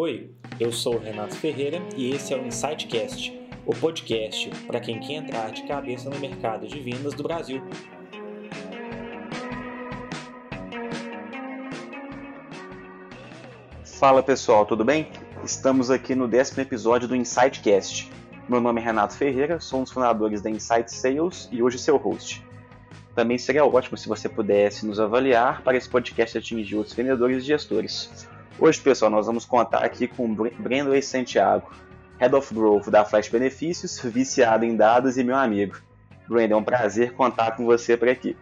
Oi, eu sou o Renato Ferreira e esse é o Insightcast, o podcast para quem quer entrar de cabeça no mercado de vendas do Brasil. Fala pessoal, tudo bem? Estamos aqui no décimo episódio do Insightcast. Meu nome é Renato Ferreira, sou um dos fundadores da Insight Sales e hoje seu host. Também seria ótimo se você pudesse nos avaliar para esse podcast atingir outros vendedores e gestores. Hoje, pessoal, nós vamos contar aqui com Brandon Santiago, Head of Growth da Flash Benefícios, viciado em dados e meu amigo. Brandon, é um prazer contar com você por aqui.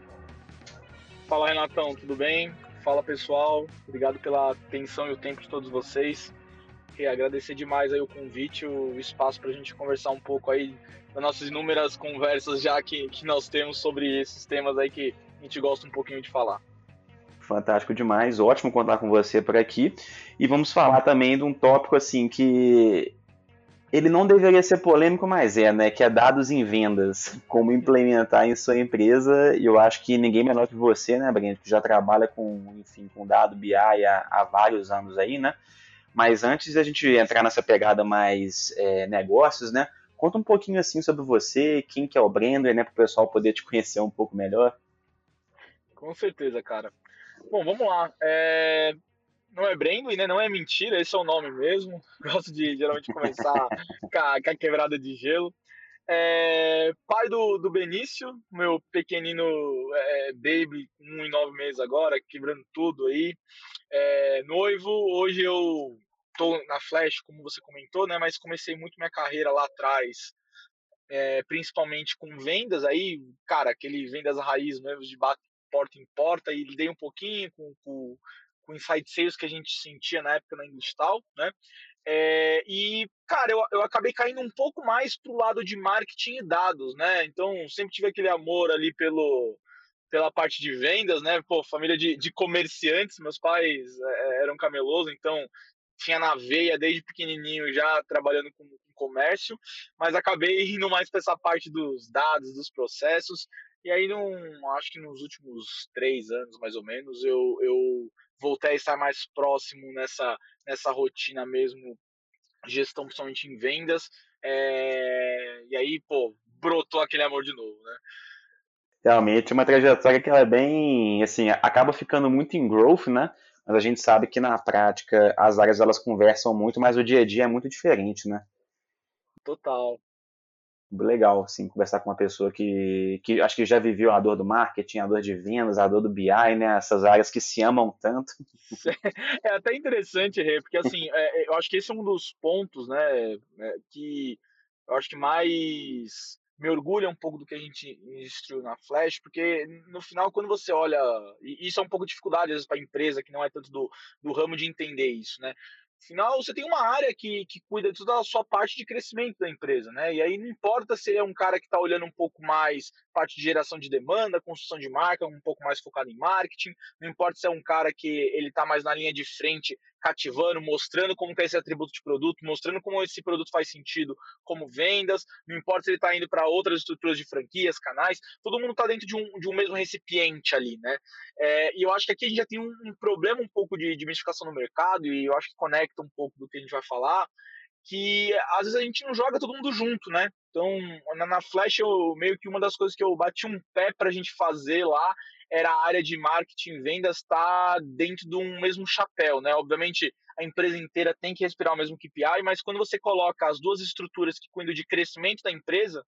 Fala, Renatão, tudo bem? Fala, pessoal. Obrigado pela atenção e o tempo de todos vocês. E agradecer demais aí o convite, o espaço para a gente conversar um pouco aí das nossas inúmeras conversas já que, que nós temos sobre esses temas aí que a gente gosta um pouquinho de falar. Fantástico demais, ótimo contar com você por aqui. E vamos falar também de um tópico assim que ele não deveria ser polêmico, mas é, né? Que é dados em vendas, como implementar em sua empresa. E eu acho que ninguém melhor que você, né, Breno, que já trabalha com, enfim, com dado BI há, há vários anos aí, né? Mas antes da gente entrar nessa pegada mais é, negócios, né? Conta um pouquinho assim sobre você, quem que é o Brandon, né, para o pessoal poder te conhecer um pouco melhor. Com certeza, cara. Bom, vamos lá. É... Não é Brandon, né? Não é mentira, esse é o nome mesmo. Gosto de geralmente começar com, a, com a quebrada de gelo. É... Pai do, do Benício, meu pequenino é, baby, um e nove meses agora, quebrando tudo aí. É, noivo, hoje eu tô na Flash, como você comentou, né? Mas comecei muito minha carreira lá atrás, é, principalmente com vendas. Aí, cara, aquele vendas raiz mesmo de porta em porta e lidei um pouquinho com, com, com inside sales que a gente sentia na época na Industal, né? É, e, cara, eu, eu acabei caindo um pouco mais pro lado de marketing e dados, né? Então, sempre tive aquele amor ali pelo, pela parte de vendas, né? Pô, família de, de comerciantes, meus pais é, eram camelosos, então tinha na veia desde pequenininho já trabalhando com, com comércio, mas acabei indo mais para essa parte dos dados, dos processos. E aí, num, acho que nos últimos três anos, mais ou menos, eu, eu voltei a estar mais próximo nessa, nessa rotina mesmo, gestão principalmente em vendas. É, e aí, pô, brotou aquele amor de novo, né? Realmente, uma trajetória que ela é bem, assim, acaba ficando muito em growth, né? mas a gente sabe que na prática as áreas elas conversam muito, mas o dia a dia é muito diferente, né? Total. Legal, assim, conversar com uma pessoa que, que acho que já viveu a dor do marketing, a dor de vendas, a dor do BI, né? Essas áreas que se amam tanto. É até interessante, Rê, porque assim, é, é, eu acho que esse é um dos pontos, né, é, que eu acho que mais me orgulha um pouco do que a gente instruiu na Flash, porque no final, quando você olha, e isso é um pouco de dificuldade às vezes para a empresa que não é tanto do, do ramo de entender isso, né? Afinal, você tem uma área que, que cuida de toda a sua parte de crescimento da empresa, né? E aí não importa se ele é um cara que está olhando um pouco mais parte de geração de demanda, construção de marca, um pouco mais focado em marketing, não importa se é um cara que ele está mais na linha de frente cativando, mostrando como é esse atributo de produto, mostrando como esse produto faz sentido como vendas, não importa se ele está indo para outras estruturas de franquias, canais, todo mundo está dentro de um, de um mesmo recipiente ali, né? É, e eu acho que aqui a gente já tem um, um problema um pouco de, de mistificação no mercado, e eu acho que conecta um pouco do que a gente vai falar, que às vezes a gente não joga todo mundo junto, né? Então, na, na Flash, eu, meio que uma das coisas que eu bati um pé para a gente fazer lá era a área de marketing vendas estar tá dentro de um mesmo chapéu, né? Obviamente, a empresa inteira tem que respirar o mesmo KPI, mas quando você coloca as duas estruturas que cuidam de crescimento da empresa,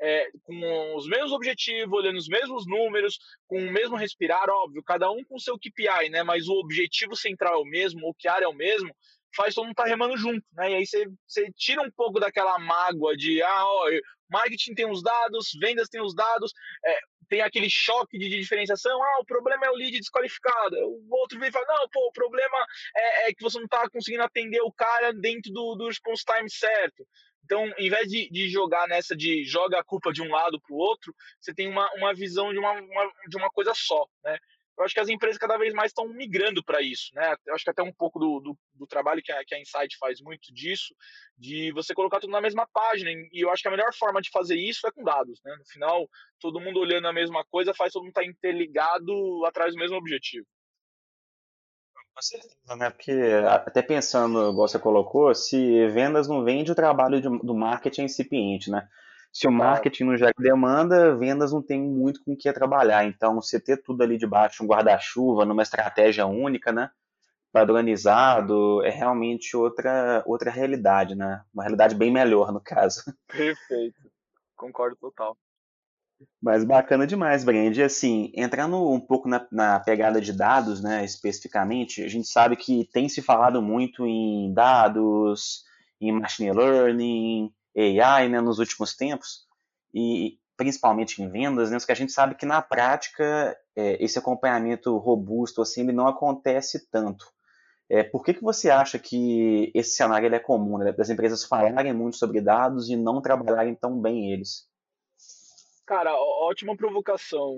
é, com os mesmos objetivos, olhando os mesmos números, com o mesmo respirar, óbvio, cada um com o seu KPI, né? Mas o objetivo central é o mesmo, o que área é o mesmo, faz todo mundo estar tá remando junto, né? E aí você, você tira um pouco daquela mágoa de, ah, ó, marketing tem os dados, vendas tem os dados, é, tem aquele choque de, diferenciação, ah, o problema é o lead desqualificado, o outro vem e fala, não, pô, o problema é, é que você não está conseguindo atender o cara dentro do, do response time certo. Então, em vez de, de jogar nessa de joga a culpa de um lado para o outro, você tem uma, uma visão de uma, uma, de uma coisa só, né? eu acho que as empresas cada vez mais estão migrando para isso, né? Eu acho que até um pouco do, do, do trabalho que a, que a Insight faz muito disso, de você colocar tudo na mesma página. E eu acho que a melhor forma de fazer isso é com dados, né? No final, todo mundo olhando a mesma coisa faz todo mundo estar tá interligado atrás do mesmo objetivo. Com certeza, né? Porque até pensando, igual você colocou, se vendas não vende, o trabalho de, do marketing é incipiente, né? Se o marketing não gera demanda, vendas não tem muito com o que trabalhar. Então, você ter tudo ali debaixo, um guarda-chuva, numa estratégia única, né? Padronizado, é realmente outra, outra realidade, né? Uma realidade bem melhor, no caso. Perfeito. Concordo total. Mas bacana demais, Brand. E assim, entrando um pouco na, na, pegada de dados, né, especificamente, a gente sabe que tem se falado muito em dados, em machine learning, AI, né, nos últimos tempos, e principalmente em vendas, né, que a gente sabe que na prática é, esse acompanhamento robusto assim, ele não acontece tanto. É, por que, que você acha que esse cenário ele é comum, né, das empresas falarem muito sobre dados e não trabalharem tão bem eles? Cara, ótima provocação.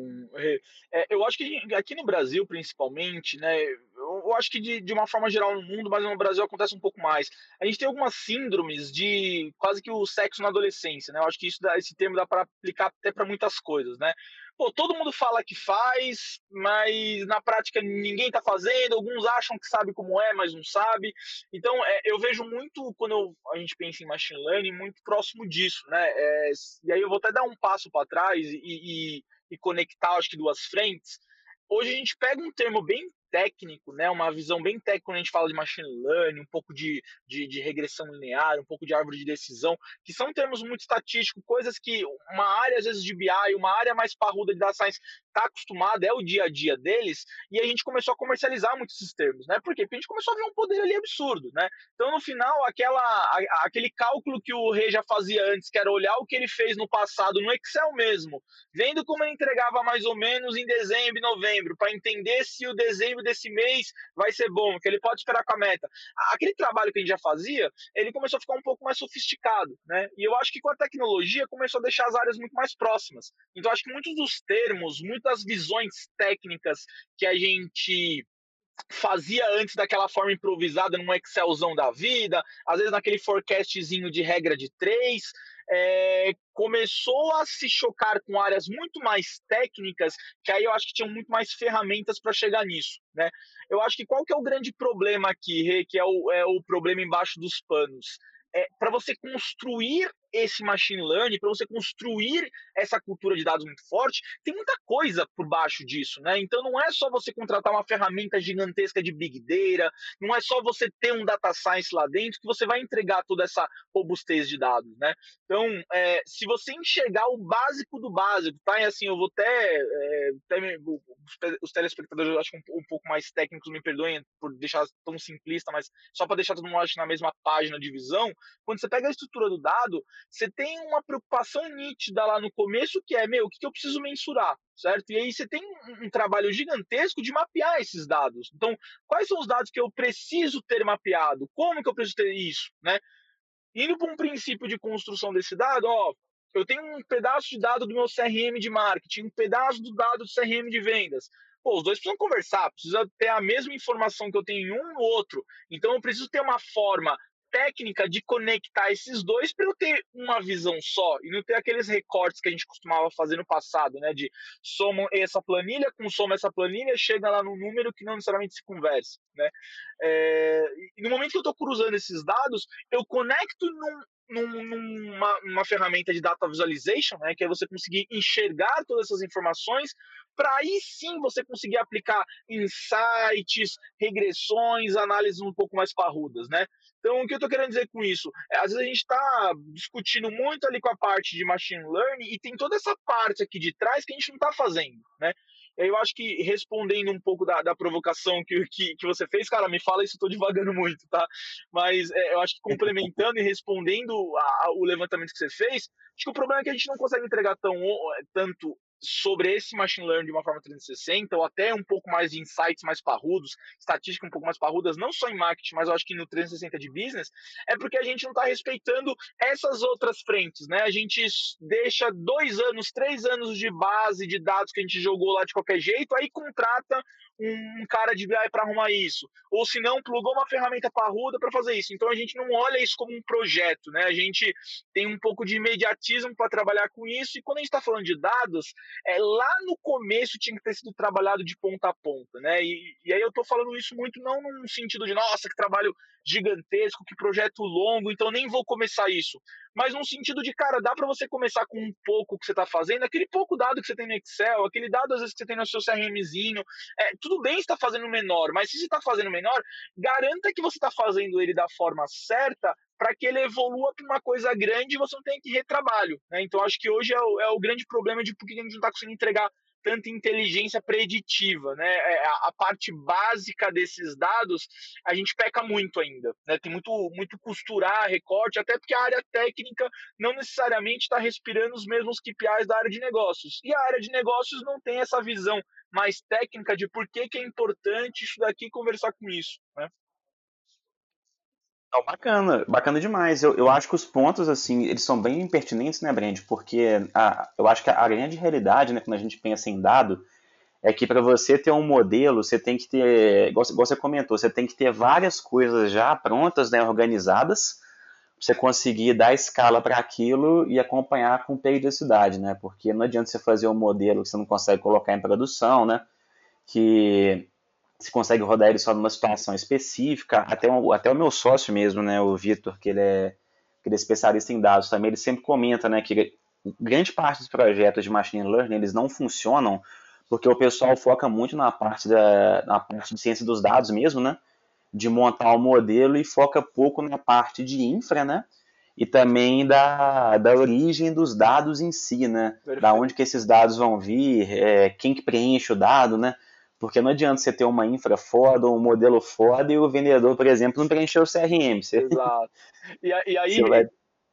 É, eu acho que aqui no Brasil, principalmente, né? Eu acho que de, de uma forma geral no mundo, mas no Brasil acontece um pouco mais. A gente tem algumas síndromes de quase que o sexo na adolescência, né? Eu acho que isso, esse termo dá para aplicar até para muitas coisas, né? Pô, todo mundo fala que faz, mas na prática ninguém está fazendo, alguns acham que sabe como é, mas não sabe. Então, é, eu vejo muito, quando eu, a gente pensa em machine learning, muito próximo disso, né? É, e aí eu vou até dar um passo para trás e, e, e conectar, acho que duas frentes. Hoje a gente pega um termo bem técnico, né, uma visão bem técnica quando a gente fala de machine learning, um pouco de, de, de, regressão linear, um pouco de árvore de decisão, que são termos muito estatísticos, coisas que uma área, às vezes, de BI, uma área mais parruda de data science está acostumada, é o dia a dia deles, e a gente começou a comercializar muitos esses termos, né? Por quê? Porque a gente começou a ver um poder ali absurdo, né? Então, no final, aquela, a, aquele cálculo que o Rei já fazia antes, que era olhar o que ele fez no passado no Excel mesmo, vendo como ele entregava mais ou menos em dezembro e novembro, para entender se o dezembro desse mês vai ser bom, que ele pode esperar com a meta. Aquele trabalho que a gente já fazia, ele começou a ficar um pouco mais sofisticado, né? E eu acho que com a tecnologia começou a deixar as áreas muito mais próximas. Então, acho que muitos dos termos, muitas visões técnicas que a gente fazia antes daquela forma improvisada num Excelzão da vida, às vezes naquele forecastzinho de regra de três, é, começou a se chocar com áreas muito mais técnicas, que aí eu acho que tinham muito mais ferramentas para chegar nisso, né? Eu acho que qual que é o grande problema aqui, que é o, é o problema embaixo dos panos? É, para você construir esse machine learning, para você construir essa cultura de dados muito forte, tem muita coisa por baixo disso, né? Então não é só você contratar uma ferramenta gigantesca de big data, não é só você ter um data science lá dentro que você vai entregar toda essa robustez de dados, né? Então, é, se você enxergar o básico do básico, tá? E assim, eu vou até, é, até os telespectadores, eu acho um, um, pouco mais técnicos me perdoem por deixar tão simplista, mas só para deixar todo mundo acho, na mesma página de visão, quando você pega a estrutura do dado, você tem uma preocupação nítida lá no começo que é, meu, o que, eu preciso mensurar, certo? E aí você tem um, um trabalho gigantesco de mapear esses dados. Então, quais são os dados que eu preciso ter mapeado? Como que eu preciso ter isso, né? Indo para um princípio de construção desse dado, ó, eu tenho um pedaço de dado do meu CRM de marketing, um pedaço do dado do CRM de vendas. Pô, os dois precisam conversar, precisa ter a mesma informação que eu tenho em um no outro. Então eu preciso ter uma forma técnica de conectar esses dois para eu ter uma visão só e não ter aqueles recortes que a gente costumava fazer no passado, né? De soma essa planilha com soma essa planilha, chega lá no número que não necessariamente se conversa, né? É, e no momento que eu estou cruzando esses dados, eu conecto num, num, numa, ferramenta de data visualization, né, que é você conseguir enxergar todas essas informações, para aí sim você conseguir aplicar insights, regressões, análises um pouco mais parrudas, né? Então, o que eu estou querendo dizer com isso? É, às vezes a gente está discutindo muito ali com a parte de machine learning e tem toda essa parte aqui de trás que a gente não está fazendo, né? Eu acho que respondendo um pouco da, da provocação que, que, que, você fez, cara, me fala isso, eu tô devagando muito, tá? Mas é, eu acho que complementando e respondendo a, a, o levantamento que você fez, acho que o problema é que a gente não consegue entregar tão, tanto sobre esse machine learning de uma forma 360, ou até um pouco mais de insights mais parrudos, estatística um pouco mais parrudas, não só em marketing, mas eu acho que no 360 de business, é porque a gente não está respeitando essas outras frentes, né? A gente deixa dois anos, três anos de base de dados que a gente jogou lá de qualquer jeito, aí contrata um cara de BI para arrumar isso. Ou se não, plugou uma ferramenta parruda para fazer isso. Então a gente não olha isso como um projeto, né? A gente tem um pouco de imediatismo para trabalhar com isso. E quando a gente está falando de dados, é, lá no começo tinha que ter sido trabalhado de ponta a ponta, né? E, e aí eu estou falando isso muito não num sentido de, nossa, que trabalho gigantesco, que projeto longo, então nem vou começar isso. Mas num sentido de, cara, dá para você começar com um pouco que você está fazendo, aquele pouco dado que você tem no Excel, aquele dado às vezes que você tem no seu CRMzinho. É, tudo bem estar fazendo menor, mas se você está fazendo menor, garanta que você está fazendo ele da forma certa para que ele evolua para uma coisa grande e você não tenha que retrabalho. Né? Então acho que hoje é o, é o grande problema de por que a gente não está conseguindo entregar tanta inteligência preditiva, né? É, a, parte básica desses dados a gente peca muito ainda, né? Tem muito, muito costurar, recorte, até porque a área técnica não necessariamente está respirando os mesmos KPIs da área de negócios. E a área de negócios não tem essa visão mais técnica de por que, que é importante isso daqui conversar com isso, né? Oh, bacana, bacana demais. Eu, eu acho que os pontos, assim, eles são bem pertinentes, né, Brand? Porque a, eu acho que a grande realidade, né, quando a gente pensa em dado, é que para você ter um modelo, você tem que ter, igual, igual, você comentou, você tem que ter várias coisas já prontas, né, organizadas, pra você conseguir dar escala para aquilo e acompanhar com periodicidade, né? Porque não adianta você fazer um modelo que você não consegue colocar em produção, né? Que se consegue rodar ele só numa situação específica. Até, o, até o meu sócio mesmo, né, o Vitor, que ele é, que ele é especialista em dados também, ele sempre comenta né, que grande parte dos projetos de machine learning eles não funcionam porque o pessoal foca muito na parte, da, na parte de ciência dos dados mesmo, né? De montar o um modelo e foca pouco na parte de infra, né? E também da, da origem dos dados em si, né? Perfeito. Da onde que esses dados vão vir, é, quem que preenche o dado, né? Porque não adianta você ter uma infra foda, um modelo foda e o vendedor, por exemplo, não preencher o CRM. Você... Exato. E, e aí, vai...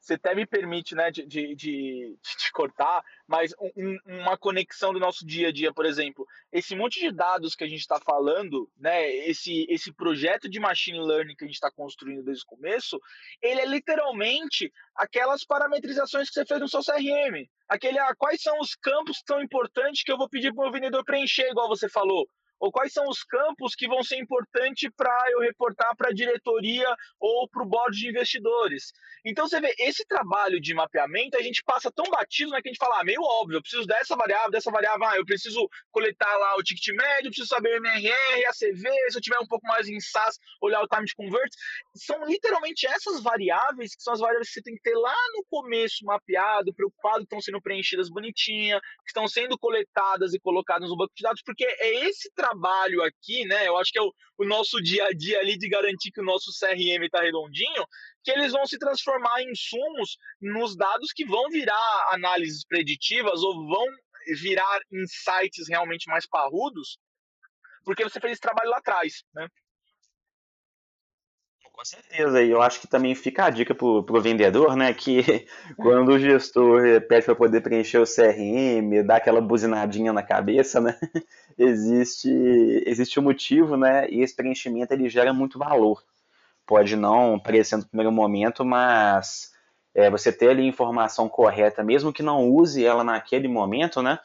você até me permite né, de, de, de, de cortar, mas um, uma conexão do nosso dia a dia, por exemplo, esse monte de dados que a gente está falando, né, esse, esse projeto de machine learning que a gente está construindo desde o começo, ele é literalmente aquelas parametrizações que você fez no seu CRM. Aquele, ah, quais são os campos tão importantes que eu vou pedir para o vendedor preencher, igual você falou ou quais são os campos que vão ser importantes para eu reportar para a diretoria ou para o board de investidores. Então você vê, esse trabalho de mapeamento a gente passa tão batido né, que a gente fala, ah, meio óbvio, eu preciso dessa variável, dessa variável, ah, eu preciso coletar lá o ticket médio, preciso saber o MRR, a CV, se eu tiver um pouco mais em SaaS, olhar o time de convert. São literalmente essas variáveis que são as variáveis que você tem que ter lá no começo mapeado, preocupado que estão sendo preenchidas bonitinha, que estão sendo coletadas e colocadas no banco de dados, porque é esse trabalho trabalho aqui, né? Eu acho que é o, o nosso dia a dia ali de garantir que o nosso CRM está redondinho, que eles vão se transformar em insumos nos dados que vão virar análises preditivas ou vão virar insights realmente mais parrudos, porque você fez esse trabalho lá atrás, né? Com certeza, e eu acho que também fica a dica para o vendedor, né? Que quando o gestor pede para poder preencher o CRM, dar aquela buzinadinha na cabeça, né? Existe, existe um motivo, né? E esse preenchimento ele gera muito valor. Pode não parecer no primeiro momento, mas é, você ter ali a informação correta, mesmo que não use ela naquele momento, né?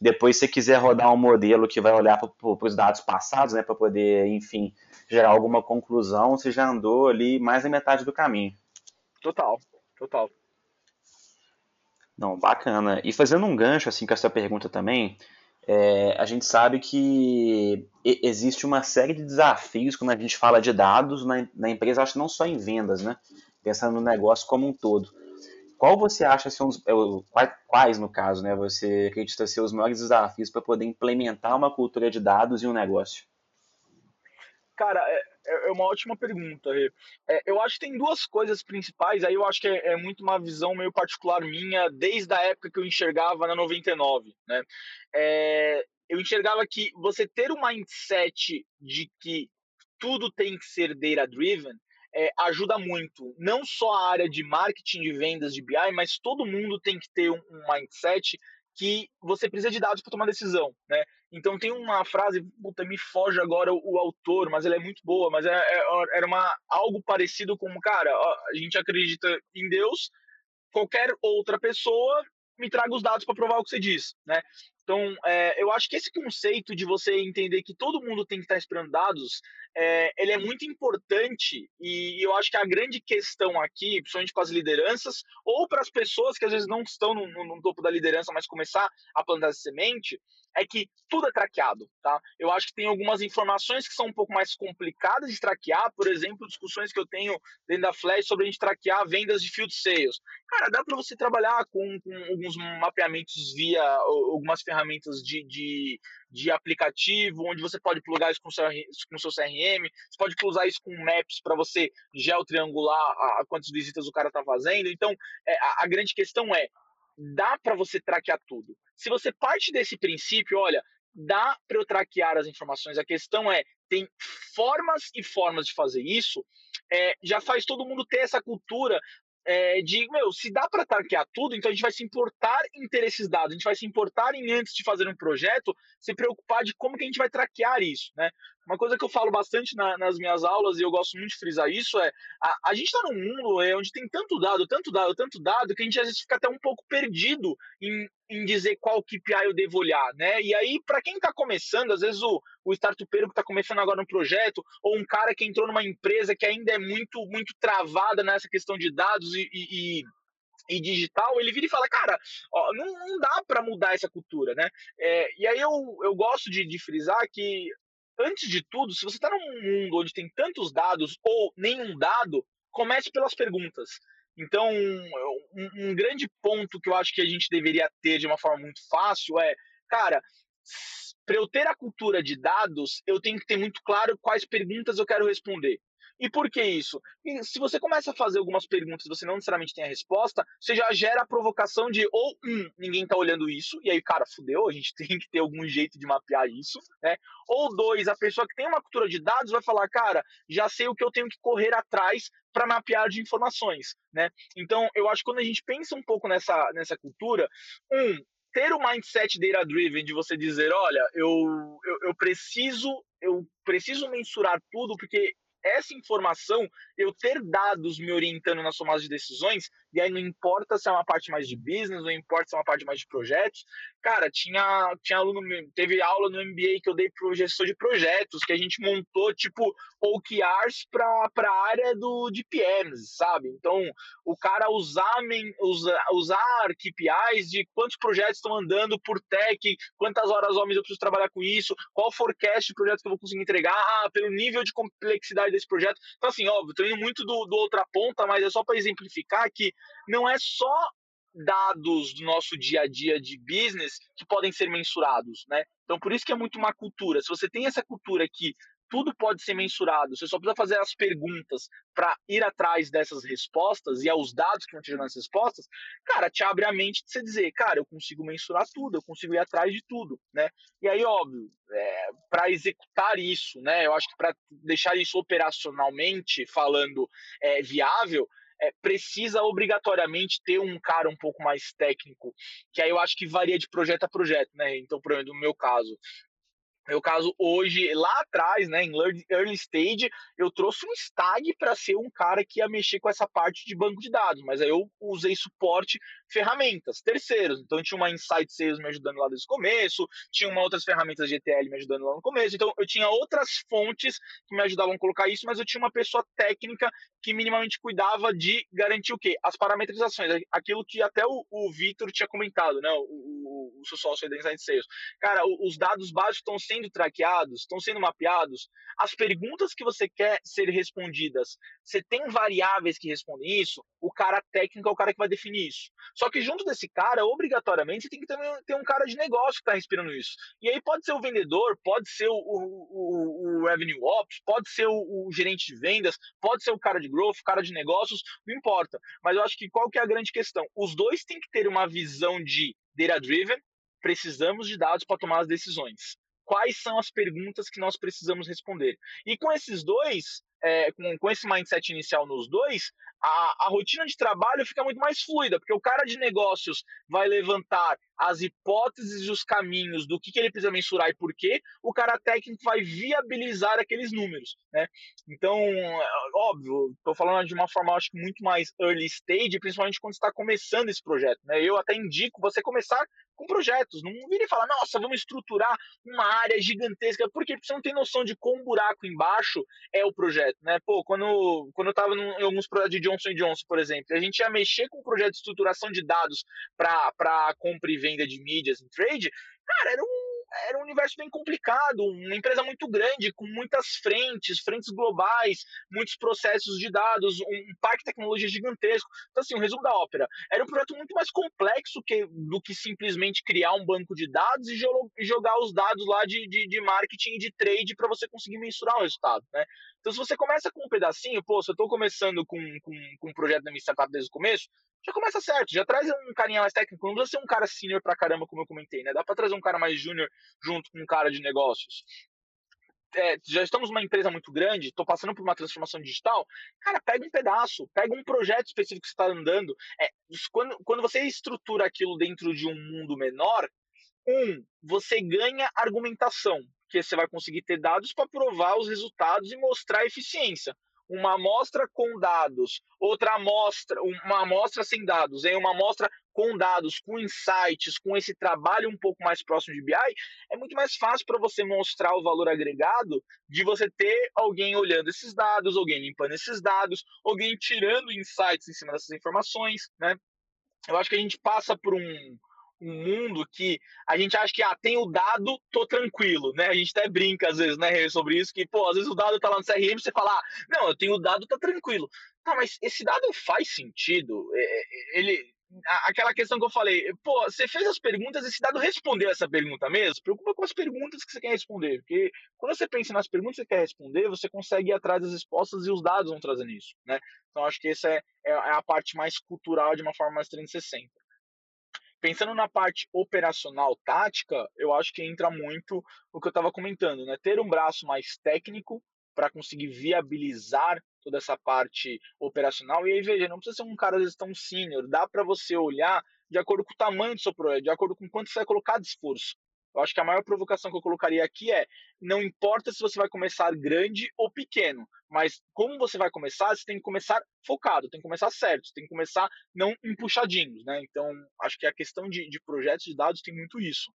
Depois, se você quiser rodar um modelo que vai olhar para os dados passados, né? Para poder, enfim, gerar alguma conclusão, você já andou ali mais da metade do caminho. Total, total. Não, bacana. E fazendo um gancho assim com essa pergunta também, é, a gente sabe que existe uma série de desafios quando a gente fala de dados na, na empresa, acho que não só em vendas, né? Pensando no negócio como um todo. Qual você acha ser os, é, quais, no caso, né? Você acredita ser os maiores desafios para poder implementar uma cultura de dados em um negócio? Cara, é, é, é uma ótima pergunta. É, eu acho que tem duas coisas principais. Aí eu acho que é, é, muito uma visão meio particular minha, desde a época que eu enxergava na 99. Né? É, eu enxergava que você ter um mindset de que tudo tem que ser data-driven é, ajuda muito. Não só a área de marketing de vendas de BI, mas todo mundo tem que ter um, um mindset que você precisa de dados para tomar decisão, né? Então tem uma frase, puta, me foge agora o, o autor, mas ela é muito boa, mas é, é, era uma, algo parecido com, cara, a gente acredita em Deus, qualquer outra pessoa me traga os dados para provar o que você diz, né? Então, é, eu acho que esse conceito de você entender que todo mundo tem que estar esperando dados, é, ele é muito importante e eu acho que a grande questão aqui, principalmente para as lideranças ou para as pessoas que às vezes não estão no, no, no topo da liderança, mas começar a plantar semente, é que tudo é traqueado, tá? Eu acho que tem algumas informações que são um pouco mais complicadas de traquear, por exemplo, discussões que eu tenho dentro da Flash sobre a gente traquear vendas de field sales. Cara, dá para você trabalhar com, com, alguns mapeamentos via algumas ferramentas de, de, de, aplicativo, onde você pode plugar isso com seu, com seu CRM, você pode usar isso com Maps para você geotriangular a, a quantas visitas o cara está fazendo. Então, é, a, a grande questão é, dá para você traquear tudo. Se você parte desse princípio, olha, dá para eu traquear as informações. A questão é, tem formas e formas de fazer isso. É, já faz todo mundo ter essa cultura é, de, meu, se dá para traquear tudo, então a gente vai se importar em ter esses dados, a gente vai se importar em, antes de fazer um projeto, se preocupar de como que a gente vai traquear isso, né? Uma coisa que eu falo bastante na, nas minhas aulas, e eu gosto muito de frisar isso, é a, a gente está num mundo é, onde tem tanto dado, tanto dado, tanto dado, que a gente às vezes fica até um pouco perdido em, em dizer qual KPI eu devo olhar, né? E aí, para quem está começando, às vezes o, o startupeiro que está começando agora um projeto, ou um cara que entrou numa empresa que ainda é muito, muito travada nessa questão de dados e, e, e digital, ele vira e fala, cara, ó, não, não dá para mudar essa cultura, né? É, e aí eu, eu gosto de, de frisar que, antes de tudo, se você está num mundo onde tem tantos dados ou nenhum dado, comece pelas perguntas. Então, um, um grande ponto que eu acho que a gente deveria ter de uma forma muito fácil é, cara, para eu ter a cultura de dados, eu tenho que ter muito claro quais perguntas eu quero responder. E por que isso? E se você começa a fazer algumas perguntas e você não necessariamente tem a resposta, você já gera a provocação de ou um, ninguém está olhando isso, e aí, cara, fudeu, a gente tem que ter algum jeito de mapear isso, né? Ou dois, a pessoa que tem uma cultura de dados vai falar, cara, já sei o que eu tenho que correr atrás para mapear de informações, né? Então, eu acho que quando a gente pensa um pouco nessa, nessa cultura, um, ter o mindset data driven de você dizer, olha, eu, eu, eu preciso eu preciso mensurar tudo porque essa informação, eu ter dados me orientando nas tomadas de decisões, e aí não importa se é uma parte mais de business, não importa se é uma parte mais de projetos. Cara, tinha, tinha aluno, teve aula no MBA que eu dei pro gestor de projetos, que a gente montou, tipo, OKRs para a área do, de PMs, sabe? Então, o cara usar, usar, KPIs de quantos projetos estão andando por tech, quantas horas homens eu preciso trabalhar com isso, qual forecast de projetos que eu vou conseguir entregar, ah, pelo nível de complexidade desse projeto. Então, assim, óbvio, tô indo muito do, do outra ponta, mas é só para exemplificar que não é só dados do nosso dia a dia de business que podem ser mensurados, né? Então, por isso que é muito uma cultura. Se você tem essa cultura que tudo pode ser mensurado, você só precisa fazer as perguntas para ir atrás dessas respostas e aos dados que vão te gerando essas respostas, cara, te abre a mente de você dizer, cara, eu consigo mensurar tudo, eu consigo ir atrás de tudo, né? E aí, óbvio, é, para executar isso, né? Eu acho que para deixar isso operacionalmente falando é, viável, é, precisa obrigatoriamente ter um cara um pouco mais técnico, que aí eu acho que varia de projeto a projeto, né? Então, por exemplo, no meu caso, meu caso, hoje, lá atrás, né, em early stage, eu trouxe um stag para ser um cara que ia mexer com essa parte de banco de dados, mas aí eu usei suporte, ferramentas, terceiros. Então, tinha uma Insight Sales me ajudando lá desde o começo, tinha uma outras ferramentas de ETL me ajudando lá no começo. Então, eu tinha outras fontes que me ajudavam a colocar isso, mas eu tinha uma pessoa técnica que minimamente cuidava de garantir o quê? As parametrizações, aquilo que até o, o Vitor tinha comentado, né, o, o, o seu sócio da Insight Sales. Cara, os dados básicos estão sendo traqueados, estão sendo mapeados, as perguntas que você quer ser respondidas, você tem variáveis que respondem isso, o cara técnico é o cara que vai definir isso. Só que junto desse cara, obrigatoriamente, tem que também ter um cara de negócio que está respirando isso. E aí pode ser o vendedor, pode ser o, o, o Revenue Ops, pode ser o, o, gerente de vendas, pode ser o cara de growth, o cara de negócios, não importa. Mas eu acho que qual que é a grande questão? Os dois têm que ter uma visão de data-driven, precisamos de dados para tomar as decisões quais são as perguntas que nós precisamos responder. E com esses dois, é, com, com esse mindset inicial nos dois, a, a rotina de trabalho fica muito mais fluida, porque o cara de negócios vai levantar as hipóteses e os caminhos do que, que ele precisa mensurar e por quê, o cara técnico vai viabilizar aqueles números, né? Então, óbvio, estou falando de uma forma, acho que muito mais early stage, principalmente quando está começando esse projeto, né? Eu até indico você começar com projetos. Não vira e fala, nossa, vamos estruturar uma área gigantesca, porque você não tem noção de quão buraco embaixo é o projeto, né? Pô, quando, quando eu estava em alguns projetos de Johnson Johnson, por exemplo, a gente ia mexer com o projeto de estruturação de dados para compra e venda de mídias em trade, cara, era um era um universo bem complicado, uma empresa muito grande, com muitas frentes, frentes globais, muitos processos de dados, um parque de tecnologia gigantesco. Então, assim, o resumo da ópera era um projeto muito mais complexo que, do que simplesmente criar um banco de dados e, e jogar os dados lá de, de, de marketing e de trade para você conseguir mensurar o resultado, né? Então, se você começa com um pedacinho, pô, se eu estou começando com, com, com um projeto da minha startup desde o começo, já começa certo, já traz um carinha mais técnico, não precisa ser um cara senior pra caramba, como eu comentei, né? Dá pra trazer um cara mais júnior junto com um cara de negócios. É, já estamos numa empresa muito grande, estou passando por uma transformação digital, cara, pega um pedaço, pega um projeto específico que você está andando. É, quando, quando você estrutura aquilo dentro de um mundo menor, um, você ganha argumentação, que você vai conseguir ter dados para provar os resultados e mostrar a eficiência uma amostra com dados, outra amostra, uma amostra sem dados, em uma amostra com dados, com insights, com esse trabalho um pouco mais próximo de BI, é muito mais fácil para você mostrar o valor agregado de você ter alguém olhando esses dados, alguém limpando esses dados, alguém tirando insights em cima dessas informações, né? Eu acho que a gente passa por um, um mundo que a gente acha que ah, tem o dado, tô tranquilo, né? A gente até brinca às vezes, né, sobre isso, que, pô, às vezes o dado tá lá no CRM, você fala, ah, não, eu tenho o dado, tá tranquilo. Tá, mas esse dado faz sentido? É, é, ele, aquela questão que eu falei, pô, você fez as perguntas, esse dado respondeu essa pergunta mesmo? Preocupa com as perguntas que você quer responder, porque quando você pensa nas perguntas que você quer responder, você consegue ir atrás das respostas e os dados vão trazendo isso, né? Então acho que essa é, é, é a parte mais cultural de uma forma mais 360. Pensando na parte operacional tática, eu acho que entra muito o que eu estava comentando, né? Ter um braço mais técnico para conseguir viabilizar toda essa parte operacional. E aí, veja, não precisa ser um cara às vezes tão sênior, dá para você olhar de acordo com o tamanho do seu projeto, de acordo com quanto você vai colocar de esforço. Eu acho que a maior provocação que eu colocaria aqui é: não importa se você vai começar grande ou pequeno, mas como você vai começar, você tem que começar focado, tem que começar certo, tem que começar não empuxadinhos, né? Então, acho que a questão de, de projetos de dados tem muito isso.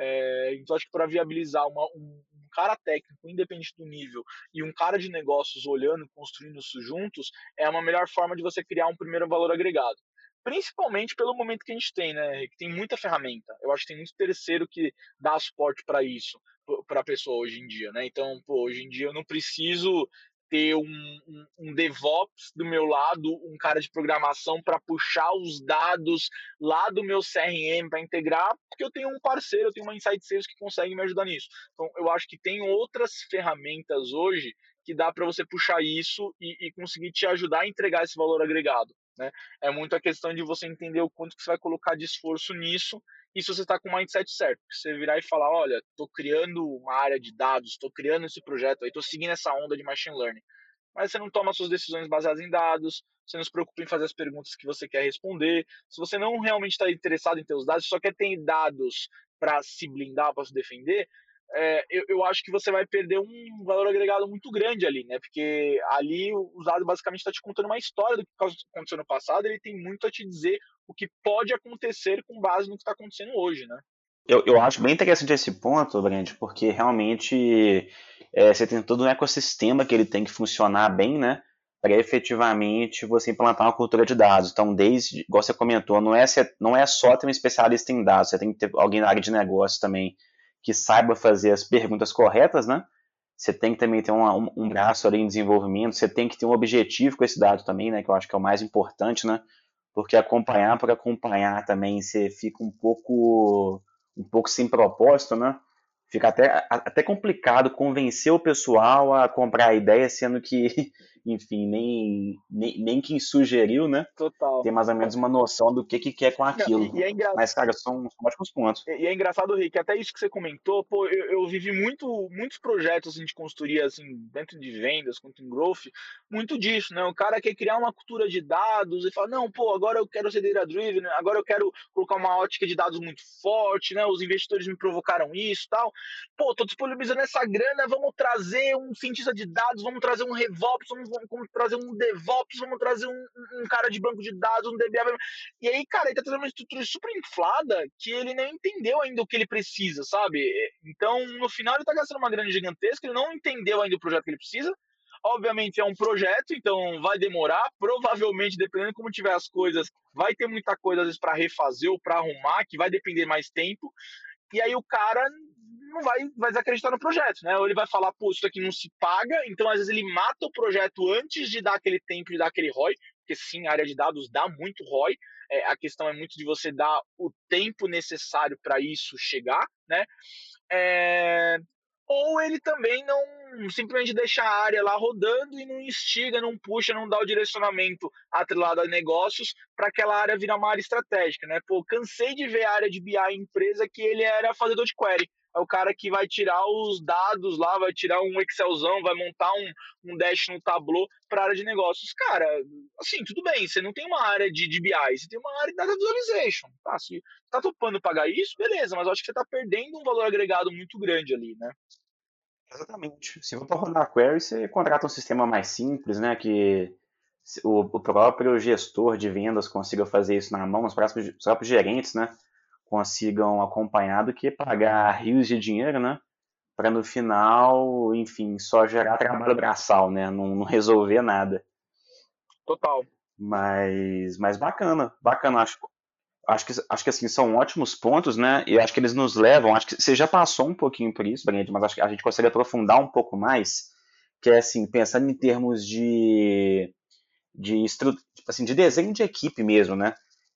É, então, acho que para viabilizar uma, um, um, cara técnico, independente do nível, e um cara de negócios olhando, construindo isso juntos, é uma melhor forma de você criar um primeiro valor agregado principalmente pelo momento que a gente tem, né? Que tem muita ferramenta. Eu acho que tem muito terceiro que dá suporte para isso, para a pessoa hoje em dia, né? Então, pô, hoje em dia eu não preciso ter um, um, um DevOps do meu lado, um cara de programação para puxar os dados lá do meu CRM para integrar, porque eu tenho um parceiro, eu tenho uma Insight Sales que consegue me ajudar nisso. Então, eu acho que tem outras ferramentas hoje que dá para você puxar isso e, e conseguir te ajudar a entregar esse valor agregado. Né? É muito a questão de você entender o quanto que você vai colocar de esforço nisso e se você está com o mindset certo. Você virar e falar, olha, estou criando uma área de dados, estou criando esse projeto, estou seguindo essa onda de machine learning. Mas você não toma suas decisões baseadas em dados, você não se preocupa em fazer as perguntas que você quer responder. Se você não realmente está interessado em ter os dados, só quer ter dados para se blindar, para se defender, é, eu, eu, acho que você vai perder um valor agregado muito grande ali, né? Porque ali o usado basicamente está te contando uma história do que aconteceu no passado, ele tem muito a te dizer o que pode acontecer com base no que está acontecendo hoje, né? Eu, eu acho bem interessante esse ponto, Brand, porque realmente é, você tem todo um ecossistema que ele tem que funcionar bem, né? Para efetivamente você implantar uma cultura de dados. Então, desde, igual você comentou, não é, não é só ter um especialista em dados, você tem que ter alguém na área de negócio também que saiba fazer as perguntas corretas, né? Você tem que também ter um, um, braço ali em desenvolvimento, você tem que ter um objetivo com esse dado também, né? Que eu acho que é o mais importante, né? Porque acompanhar por acompanhar também você fica um pouco um pouco sem propósito, né? Fica até, até complicado convencer o pessoal a comprar a ideia, sendo que enfim, nem, nem, nem quem sugeriu, né? Total. Tem mais ou menos uma noção do que, que quer com aquilo. É engra... Mas, cara, são, são ótimos pontos. E, e, é engraçado, Rick, até isso que você comentou, pô, eu, eu vivi muito, muitos projetos assim, de consultoria, assim, dentro de vendas, quanto em growth, muito disso, né? O cara quer criar uma cultura de dados e fala, não, pô, agora eu quero ser data-driven, agora eu quero colocar uma ótica de dados muito forte, né? Os investidores me provocaram isso tal. Pô, tô disponibilizando essa grana, vamos trazer um cientista de dados, vamos trazer um RevOps, vamos vamos trazer um DevOps, vamos trazer um, um, cara de banco de dados, um DBA. E aí, cara, ele tá trazendo uma estrutura super inflada que ele nem entendeu ainda o que ele precisa, sabe? Então, no final, ele tá gastando uma grana gigantesca, ele não entendeu ainda o projeto que ele precisa. Obviamente é um projeto, então vai demorar. Provavelmente, dependendo de como tiver as coisas, vai ter muita coisa às vezes para refazer ou para arrumar, que vai depender mais tempo. E aí o cara não vai, vai desacreditar no projeto, né? Ou ele vai falar, pô, isso aqui não se paga, então às vezes ele mata o projeto antes de dar aquele tempo, de dar aquele ROI, porque sim, a área de dados dá muito ROI, é, a questão é muito de você dar o tempo necessário para isso chegar, né? É, ou ele também não simplesmente deixa a área lá rodando e não instiga, não puxa, não dá o direcionamento atrelado a negócios para aquela área virar uma área estratégica, né? Pô, cansei de ver a área de BI em empresa que ele era fazedor de query. É o cara que vai tirar os dados lá, vai tirar um Excelzão, vai montar um, um dash no Tableau para a área de negócios. Cara, assim, tudo bem, você não tem uma área de, de BI, você tem uma área de data visualization. Tá? Se tá topando pagar isso, beleza, mas eu acho que você está perdendo um valor agregado muito grande ali, né? Exatamente. Se for para rodar query, você contrata um sistema mais simples, né? Que o, o próprio gestor de vendas consiga fazer isso na mão, os próprios, os próprios gerentes, né? Consigam acompanhar do que pagar rios de dinheiro, né? Para no final, enfim, só gerar trabalho braçal, né? Não, não resolver nada. Total. Mas, mas bacana, bacana. Acho, acho que, acho que assim, são ótimos pontos, né? E acho que eles nos levam, acho que você já passou um pouquinho por isso, Brenda, mas acho que a gente consegue aprofundar um pouco mais, que é assim, pensando em termos de, de, assim, de desenho de equipe mesmo, né?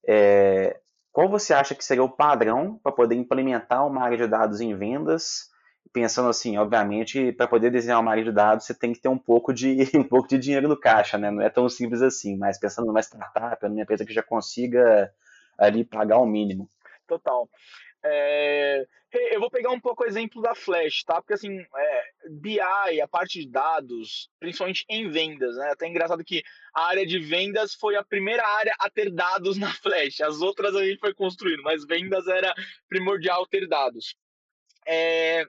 É, qual você acha que seria o padrão para poder implementar uma área de dados em vendas? Pensando assim, obviamente, para poder desenhar uma área de dados, você tem que ter um pouco de um pouco de dinheiro no caixa, né? Não é tão simples assim, mas pensando numa startup, numa empresa que já consiga ali pagar o mínimo. Total. É, eu vou pegar um pouco o exemplo da Flash, tá? Porque assim, é, BI, a parte de dados, principalmente em vendas, né? Até engraçado que a área de vendas foi a primeira área a ter dados na Flash. As outras a gente foi construindo, mas vendas era primordial ter dados. É,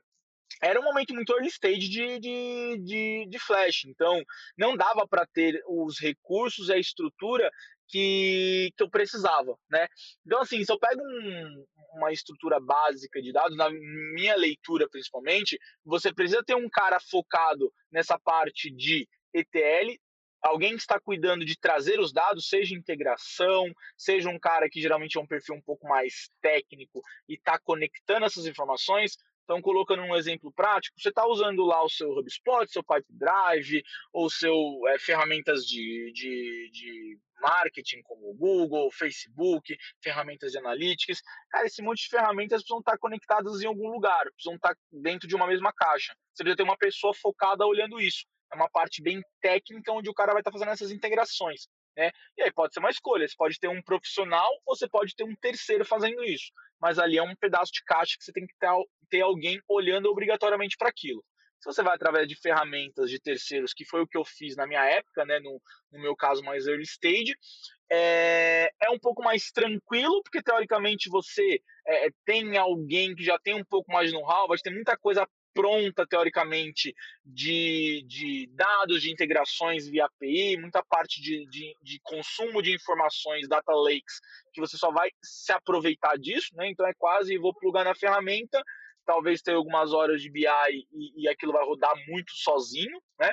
era um momento muito early stage de, de, de, de Flash, então não dava para ter os recursos e a estrutura que, que eu precisava, né? Então, assim, se eu pego um, uma estrutura básica de dados, na minha leitura principalmente, você precisa ter um cara focado nessa parte de ETL, alguém que está cuidando de trazer os dados, seja integração, seja um cara que geralmente é um perfil um pouco mais técnico e está conectando essas informações, então, colocando um exemplo prático, você está usando lá o seu HubSpot, seu Pipe Drive, ou seu é, ferramentas de, de, de, marketing como Google, Facebook, ferramentas de analytics. Cara, esse monte de ferramentas precisam estar conectadas em algum lugar, precisam estar dentro de uma mesma caixa. Você precisa ter uma pessoa focada olhando isso. É uma parte bem técnica onde o cara vai estar fazendo essas integrações. Né? E aí pode ser uma escolha, você pode ter um profissional ou você pode ter um terceiro fazendo isso. Mas ali é um pedaço de caixa que você tem que ter alguém olhando obrigatoriamente para aquilo. Se você vai através de ferramentas de terceiros, que foi o que eu fiz na minha época, né, no, no meu caso mais early stage, é, é um pouco mais tranquilo, porque teoricamente você é, tem alguém que já tem um pouco mais de know-how, vai ter muita coisa pronta, teoricamente, de, de dados, de integrações via API, muita parte de, de, de, consumo de informações, data lakes, que você só vai se aproveitar disso, né? Então é quase vou plugar na ferramenta, talvez ter algumas horas de BI e, e aquilo vai rodar muito sozinho, né?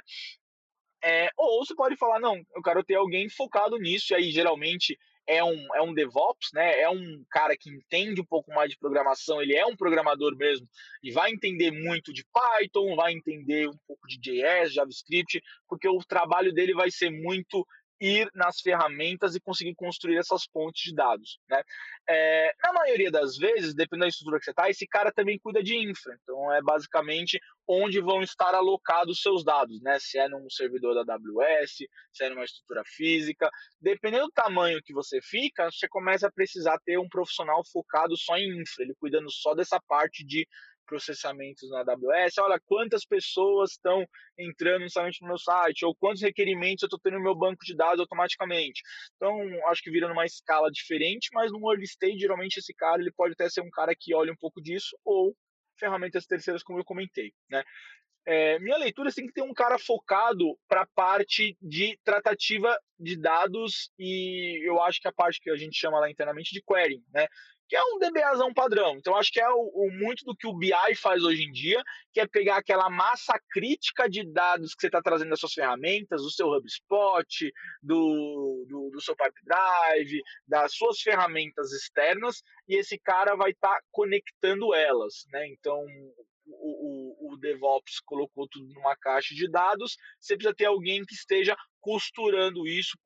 É, ou você pode falar, não, eu quero ter alguém focado nisso, e aí geralmente é um, é um DevOps, né? É um cara que entende um pouco mais de programação, ele é um programador mesmo e vai entender muito de Python, vai entender um pouco de JS, JavaScript, porque o trabalho dele vai ser muito ir nas ferramentas e conseguir construir essas pontes de dados. Né? É, na maioria das vezes, dependendo da estrutura que você está, esse cara também cuida de infra. Então, é basicamente onde vão estar alocados seus dados, né? Se é num servidor da AWS, se é numa estrutura física. Dependendo do tamanho que você fica, você começa a precisar ter um profissional focado só em infra, ele cuidando só dessa parte de processamentos na AWS, olha quantas pessoas estão entrando necessariamente no meu site, ou quantos requerimentos eu estou tendo no meu banco de dados automaticamente. Então, acho que vira numa escala diferente, mas no early stage, geralmente esse cara ele pode até ser um cara que olha um pouco disso, ou ferramentas terceiras, como eu comentei. Né? é, minha leitura tem que ter um cara focado para a parte de tratativa de dados e eu acho que a parte que a gente chama lá internamente de querying, né? Que é um DBAzão padrão. Então, acho que é o, o, muito do que o BI faz hoje em dia, que é pegar aquela massa crítica de dados que você está trazendo das suas ferramentas, do seu HubSpot, do, do, do seu Pipe Drive, das suas ferramentas externas, e esse cara vai estar tá conectando elas, né? Então, o, o, o, DevOps colocou tudo numa caixa de dados, você precisa ter alguém que esteja costurando isso,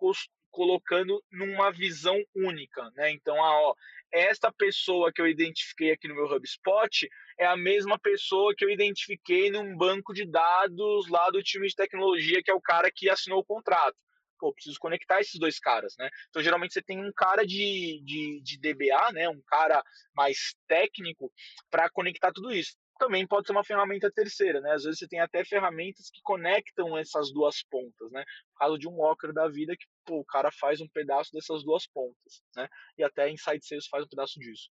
colocando numa visão única, né? Então, ah, ó, esta pessoa que eu identifiquei aqui no meu HubSpot é a mesma pessoa que eu identifiquei num banco de dados lá do time de tecnologia, que é o cara que assinou o contrato. Pô, preciso conectar esses dois caras, né? Então, geralmente você tem um cara de, de, de DBA, né? Um cara mais técnico para conectar tudo isso também pode ser uma ferramenta terceira, né? Às vezes você tem até ferramentas que conectam essas duas pontas, né? Por causa de um Walker da vida que pô, o cara faz um pedaço dessas duas pontas, né? E até Insight Sales faz um pedaço disso.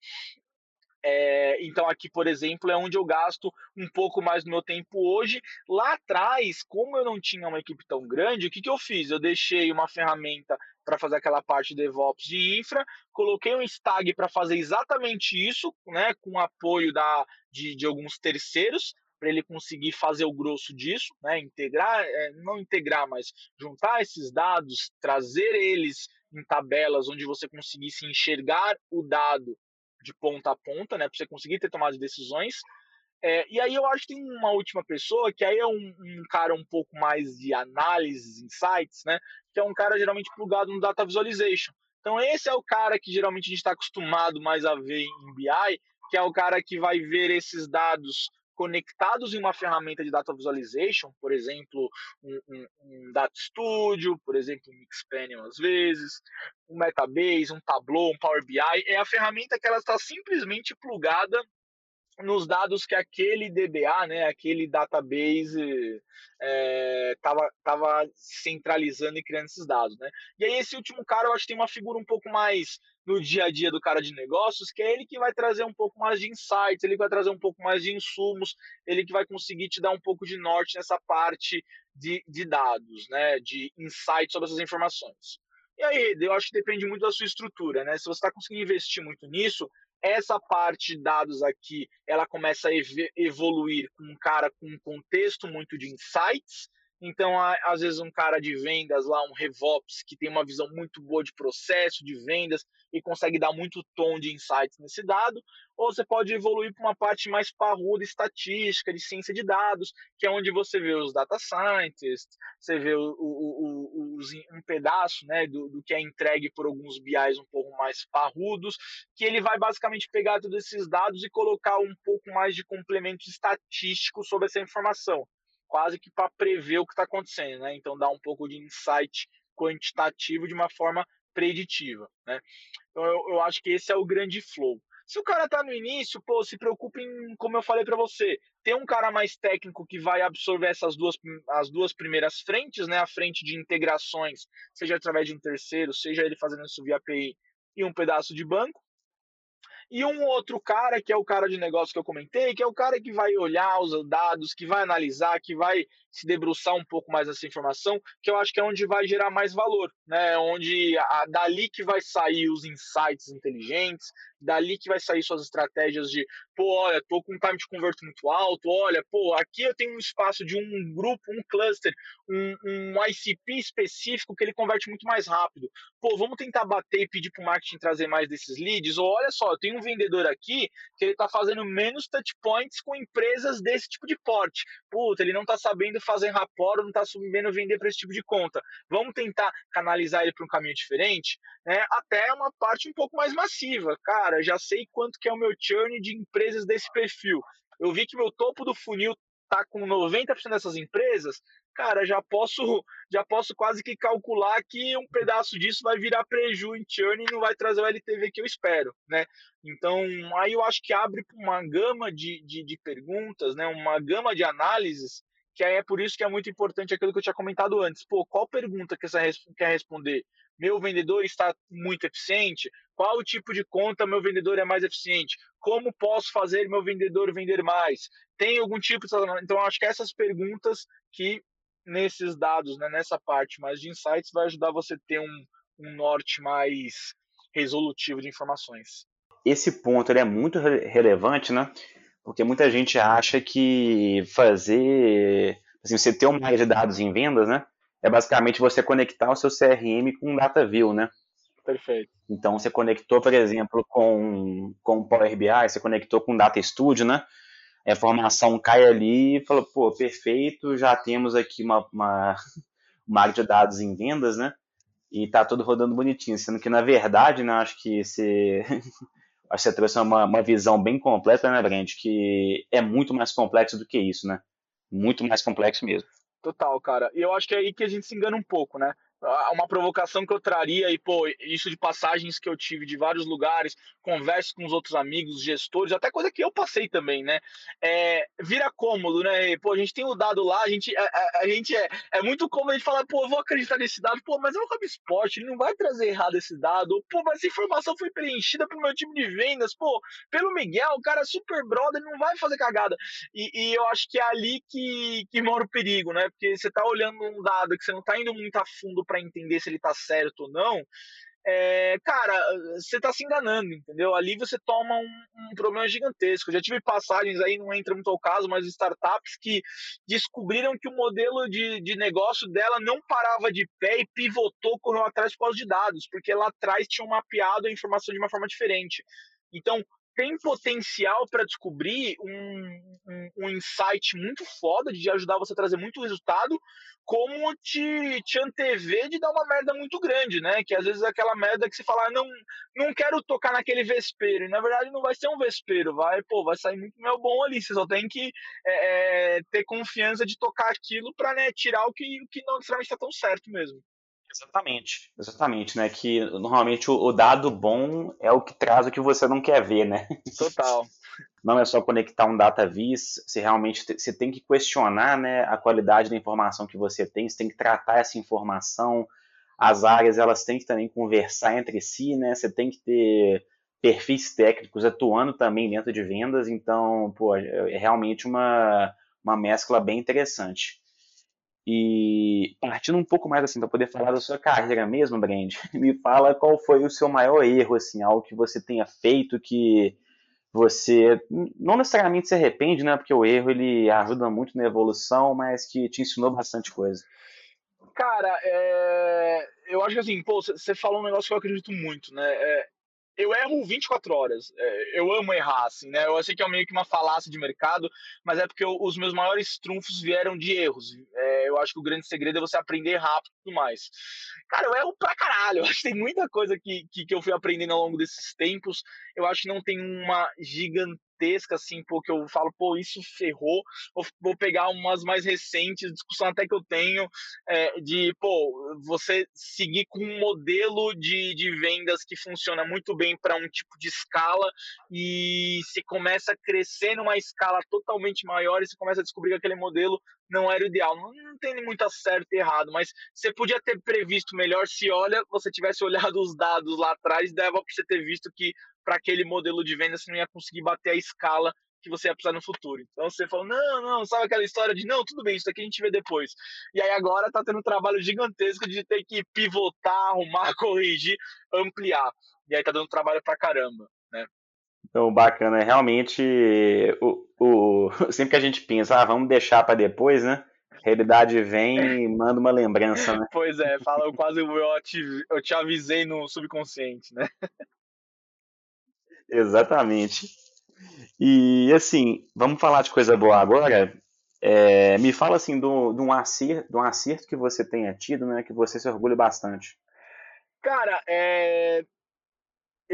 É, então aqui, por exemplo, é onde eu gasto um pouco mais do meu tempo hoje. Lá atrás, como eu não tinha uma equipe tão grande, o que, que eu fiz? Eu deixei uma ferramenta para fazer aquela parte de DevOps de infra, coloquei um stag para fazer exatamente isso, né, com apoio da, de, de alguns terceiros, para ele conseguir fazer o grosso disso, né, integrar, é, não integrar, mas juntar esses dados, trazer eles em tabelas onde você conseguisse enxergar o dado de ponta a ponta, né, para você conseguir ter tomado decisões. É, e aí eu acho que tem uma última pessoa que aí é um, um, cara um pouco mais de análise, insights, né, que é um cara geralmente plugado no data visualization. Então esse é o cara que geralmente a gente está acostumado mais a ver em BI, que é o cara que vai ver esses dados conectados em uma ferramenta de data visualization, por exemplo, um, um, um Data Studio, por exemplo, um Mixpanel às vezes, um Metabase, um Tableau, um Power BI, é a ferramenta que ela está simplesmente plugada nos dados que aquele DBA, né, aquele database estava é, tava centralizando e criando esses dados, né? E aí esse último cara, eu acho que tem uma figura um pouco mais no dia a dia do cara de negócios, que é ele que vai trazer um pouco mais de insights, ele vai trazer um pouco mais de insumos, ele que vai conseguir te dar um pouco de norte nessa parte de, de dados, né, de insights sobre essas informações. E aí, eu acho que depende muito da sua estrutura, né? Se você está conseguindo investir muito nisso, essa parte de dados aqui, ela começa a evoluir com um cara com um contexto muito de insights, então, às vezes, um cara de vendas lá, um RevOps, que tem uma visão muito boa de processo, de vendas, e consegue dar muito tom de insights nesse dado, ou você pode evoluir para uma parte mais parruda, estatística, de ciência de dados, que é onde você vê os data scientists, você vê o, o, o, um pedaço né, do, do, que é entregue por alguns BIs um pouco mais parrudos, que ele vai basicamente pegar todos esses dados e colocar um pouco mais de complemento estatístico sobre essa informação quase que para prever o que está acontecendo, né? Então dá um pouco de insight quantitativo de uma forma preditiva, né? Então eu, eu acho que esse é o grande flow. Se o cara tá no início, pô, se preocupe em, como eu falei para você, ter um cara mais técnico que vai absorver essas duas, as duas primeiras frentes, né? A frente de integrações, seja através de um terceiro, seja ele fazendo isso via API e um pedaço de banco e um outro cara, que é o cara de negócio que eu comentei, que é o cara que vai olhar os dados, que vai analisar, que vai se debruçar um pouco mais nessa informação, que eu acho que é onde vai gerar mais valor, né? Onde a, dali que vai sair os insights inteligentes, dali que vai sair suas estratégias de, pô, olha, tô com um time de convert muito alto, olha, pô, aqui eu tenho um espaço de um grupo, um cluster, um, um ICP específico que ele converte muito mais rápido. Pô, vamos tentar bater e pedir pro marketing trazer mais desses leads, ou olha só, eu tenho um vendedor aqui que ele tá fazendo menos touch points com empresas desse tipo de porte. Puta, ele não tá sabendo fazer rapport, não tá sabendo vender para esse tipo de conta. Vamos tentar canalizar ele para um caminho diferente, né? Até uma parte um pouco mais massiva. Cara, cara, já sei quanto que é o meu churn de empresas desse perfil. Eu vi que meu topo do funil tá com 90% dessas empresas, cara, já posso já posso quase que calcular que um pedaço disso vai virar preju em churn e não vai trazer o LTV que eu espero, né? Então, aí eu acho que abre uma gama de, de, de perguntas, né? uma gama de análises que aí é por isso que é muito importante aquilo que eu tinha comentado antes. Pô, qual pergunta que você quer responder? Meu vendedor está muito eficiente? Qual tipo de conta meu vendedor é mais eficiente? Como posso fazer meu vendedor vender mais? Tem algum tipo de. Então, acho que essas perguntas que nesses dados, né, nessa parte mais de insights, vai ajudar você a ter um, um norte mais resolutivo de informações. Esse ponto é muito relevante, né? Porque muita gente acha que fazer, assim, você ter uma área de dados em vendas, né? É basicamente você conectar o seu CRM com um DataView, né? Perfeito. Então você conectou, por exemplo, com com o Power BI, você conectou com o Data Studio, né? A informação cai ali e falou, pô, perfeito, já temos aqui uma, uma, uma área de dados em vendas, né? E tá tudo rodando bonitinho, sendo que na verdade, né, acho que você acho que você trouxe uma, uma visão bem completa, né, Brand? Que é muito mais complexo do que isso, né? Muito mais complexo mesmo. Total, cara. E eu acho que é aí que a gente se engana um pouco, né? Uma provocação que eu traria e pô, isso de passagens que eu tive de vários lugares, converso com os outros amigos, gestores, até coisa que eu passei também, né? É, vira cômodo, né? Pô, a gente tem o dado lá, a gente, a, a, a gente é, é muito cômodo a gente falar, pô, eu vou acreditar nesse dado, pô, mas é um esporte, ele não vai trazer errado esse dado, pô, mas essa informação foi preenchida pelo meu time de vendas, pô, pelo Miguel, o cara é super brother, não vai fazer cagada. E, e eu acho que é ali que, que mora o perigo, né? Porque você tá olhando um dado que você não tá indo muito a fundo para entender se ele está certo ou não, é, cara, você está se enganando, entendeu? Ali você toma um, um, problema gigantesco. Eu já tive passagens aí, não entra muito ao caso, mas startups que descobriram que o modelo de, de negócio dela não parava de pé e pivotou, correu atrás por causa de dados, porque lá atrás tinham mapeado a informação de uma forma diferente. Então, tem potencial para descobrir um, um, um, insight muito foda de ajudar você a trazer muito resultado, como te, te antever de dar uma merda muito grande, né? Que às vezes é aquela merda que você fala, ah, não, não quero tocar naquele vespeiro. E na verdade não vai ser um vespeiro, vai, pô, vai sair muito mel bom ali. Você só tem que é, é, ter confiança de tocar aquilo para né, tirar o que, o que não necessariamente está tão certo mesmo. Exatamente, exatamente, né? Que normalmente o, o, dado bom é o que traz o que você não quer ver, né? Total. Não é só conectar um data vis, você realmente você tem que questionar, né, a qualidade da informação que você tem, você tem que tratar essa informação, as áreas elas têm que também conversar entre si, né? Você tem que ter perfis técnicos atuando também dentro de vendas, então, pô, é realmente uma, uma mescla bem interessante. E partindo um pouco mais assim, para poder falar da sua carreira mesmo, Brand, me fala qual foi o seu maior erro, assim, algo que você tenha feito que você não necessariamente se arrepende, né? Porque o erro ele ajuda muito na evolução, mas que te ensinou bastante coisa. Cara, é... eu acho que assim, pô, você falou um negócio que eu acredito muito, né? É eu erro 24 horas. É, eu amo errar, assim, né? Eu sei que é meio que uma falácia de mercado, mas é porque eu, os meus maiores trunfos vieram de erros. É, eu acho que o grande segredo é você aprender rápido e tudo mais. Cara, eu erro pra caralho. Eu acho que tem muita coisa que, que, que eu fui aprendendo ao longo desses tempos. Eu acho que não tem uma gigante gigantesca, assim, pô, que eu falo, pô, isso ferrou. Vou, vou pegar umas mais recentes, discussão até que eu tenho, é, de, pô, você seguir com um modelo de, de vendas que funciona muito bem para um tipo de escala e se começa a crescer numa escala totalmente maior e você começa a descobrir que aquele modelo não era o ideal. Não, não tem muito certo e errado, mas você podia ter previsto melhor se, olha, você tivesse olhado os dados lá atrás, dava para você ter visto que para aquele modelo de venda você não ia conseguir bater a escala que você ia precisar no futuro. Então você falou, não, não, sabe aquela história de, não, tudo bem, isso aqui a gente vê depois. E aí agora tá tendo um trabalho gigantesco de ter que pivotar, arrumar, corrigir, ampliar. E aí tá dando trabalho pra caramba, né? Então, bacana, realmente, o, o, sempre que a gente pensa, ah, vamos deixar para depois, né? Realidade vem e manda uma lembrança, né? Pois é, fala, eu quase eu te, eu te avisei no subconsciente, né? Exatamente. E assim, vamos falar de coisa boa agora. É, me fala assim de um acerto, de um acerto que você tenha tido, né? Que você se orgulha bastante. Cara, é,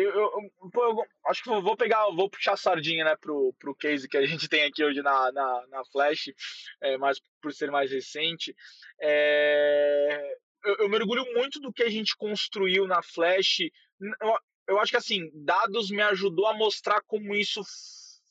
eu, eu, eu, acho que vou pegar, vou puxar a sardinha, né, pro, pro case que a gente tem aqui hoje na, na, na Flash, é, mas por ser mais recente. É, eu, eu mergulho muito do que a gente construiu na Flash eu acho que assim, dados me ajudou a mostrar como isso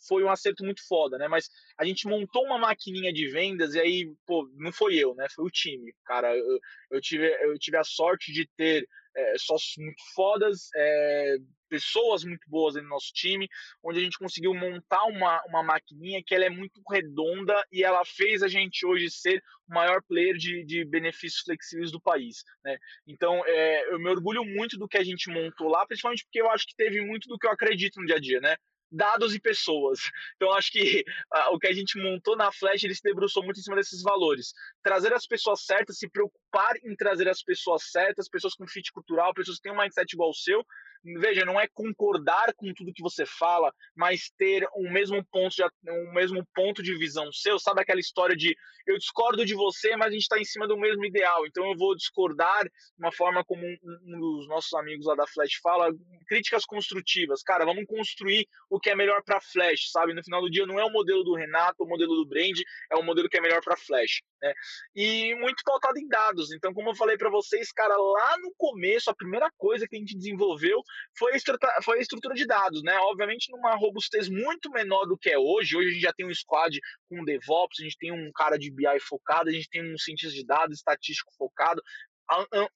foi um acerto muito foda, né? Mas a gente montou uma maquininha de vendas e aí, pô, não foi eu, né? Foi o time, cara. Eu, eu tive, eu tive a sorte de ter é, sócios muito fodas, é, pessoas muito boas no nosso time, onde a gente conseguiu montar uma, uma maquininha que ela é muito redonda e ela fez a gente hoje ser o maior player de, de benefícios flexíveis do país. Né? Então, é, eu me orgulho muito do que a gente montou lá, principalmente porque eu acho que teve muito do que eu acredito no dia a dia, né? dados e pessoas. Então, acho que uh, o que a gente montou na Flash, ele se debruçou muito em cima desses valores. Trazer as pessoas certas, se preocupar em trazer as pessoas certas, pessoas com fit cultural, pessoas que têm um mindset igual ao seu, veja, não é concordar com tudo que você fala, mas ter um mesmo ponto de, um mesmo ponto de visão seu, sabe aquela história de eu discordo de você, mas a gente está em cima do mesmo ideal, então eu vou discordar de uma forma como um, um, dos nossos amigos lá da Flash fala, críticas construtivas, cara, vamos construir o que é melhor para Flash, sabe? No final do dia não é o modelo do Renato, o modelo do Brand, é o modelo que é melhor para Flash, né? E muito pautado em dados, então como eu falei para vocês, cara, lá no começo a primeira coisa que a gente desenvolveu foi a, estrutura, foi a estrutura de dados, né? Obviamente, numa robustez muito menor do que é hoje. Hoje a gente já tem um squad com DevOps, a gente tem um cara de BI focado, a gente tem um cientista de dados, estatístico focado,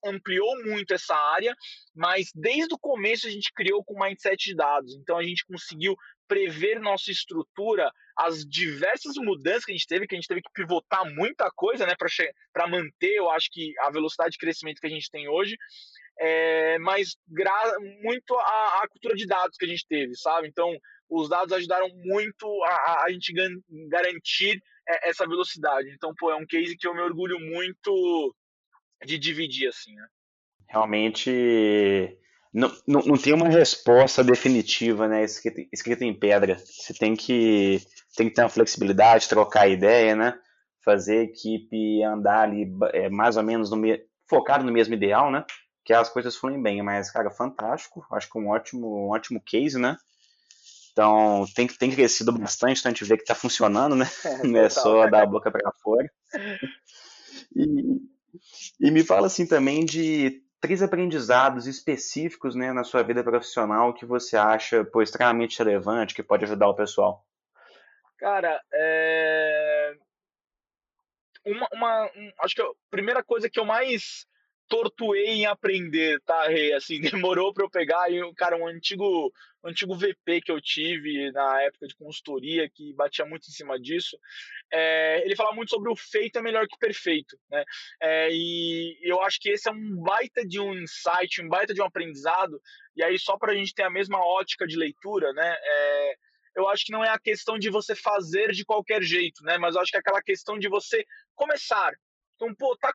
ampliou muito essa área, mas desde o começo a gente criou com mindset de dados. Então a gente conseguiu prever nossa estrutura, as diversas mudanças que a gente teve, que a gente teve que pivotar muita coisa, né, para manter, eu acho que a velocidade de crescimento que a gente tem hoje é, mas muito a, a, cultura de dados que a gente teve, sabe? Então, os dados ajudaram muito a, a gente garantir é, essa velocidade. Então, pô, é um case que eu me orgulho muito de dividir, assim, né? Realmente, não, não, não tem uma resposta definitiva, né, escrita, escrita em pedra. Você tem que, tem que ter uma flexibilidade, trocar ideia, né? Fazer a equipe andar ali é, mais ou menos no, focado no mesmo ideal, né? que as coisas fluem bem, mas, cara, fantástico. Acho que um ótimo, um ótimo case, né? Então, tem, tem crescido bastante, então a gente vê que está funcionando, né? É, Não é só dar a boca para fora. E, e me fala assim também de três aprendizados específicos né, na sua vida profissional que você acha pô, extremamente relevante, que pode ajudar o pessoal. Cara, é... uma, uma um, acho que a primeira coisa que eu mais tortuei em aprender, tá, Rei? Assim, demorou para eu pegar. E, cara, um antigo, um antigo VP que eu tive na época de consultoria, que batia muito em cima disso, é, ele fala muito sobre o feito é melhor que perfeito, né? É, e eu acho que esse é um baita de um insight, um baita de um aprendizado. E aí, só para a gente ter a mesma ótica de leitura, né? É, eu acho que não é a questão de você fazer de qualquer jeito, né? Mas eu acho que é aquela questão de você começar, então, pô, tá,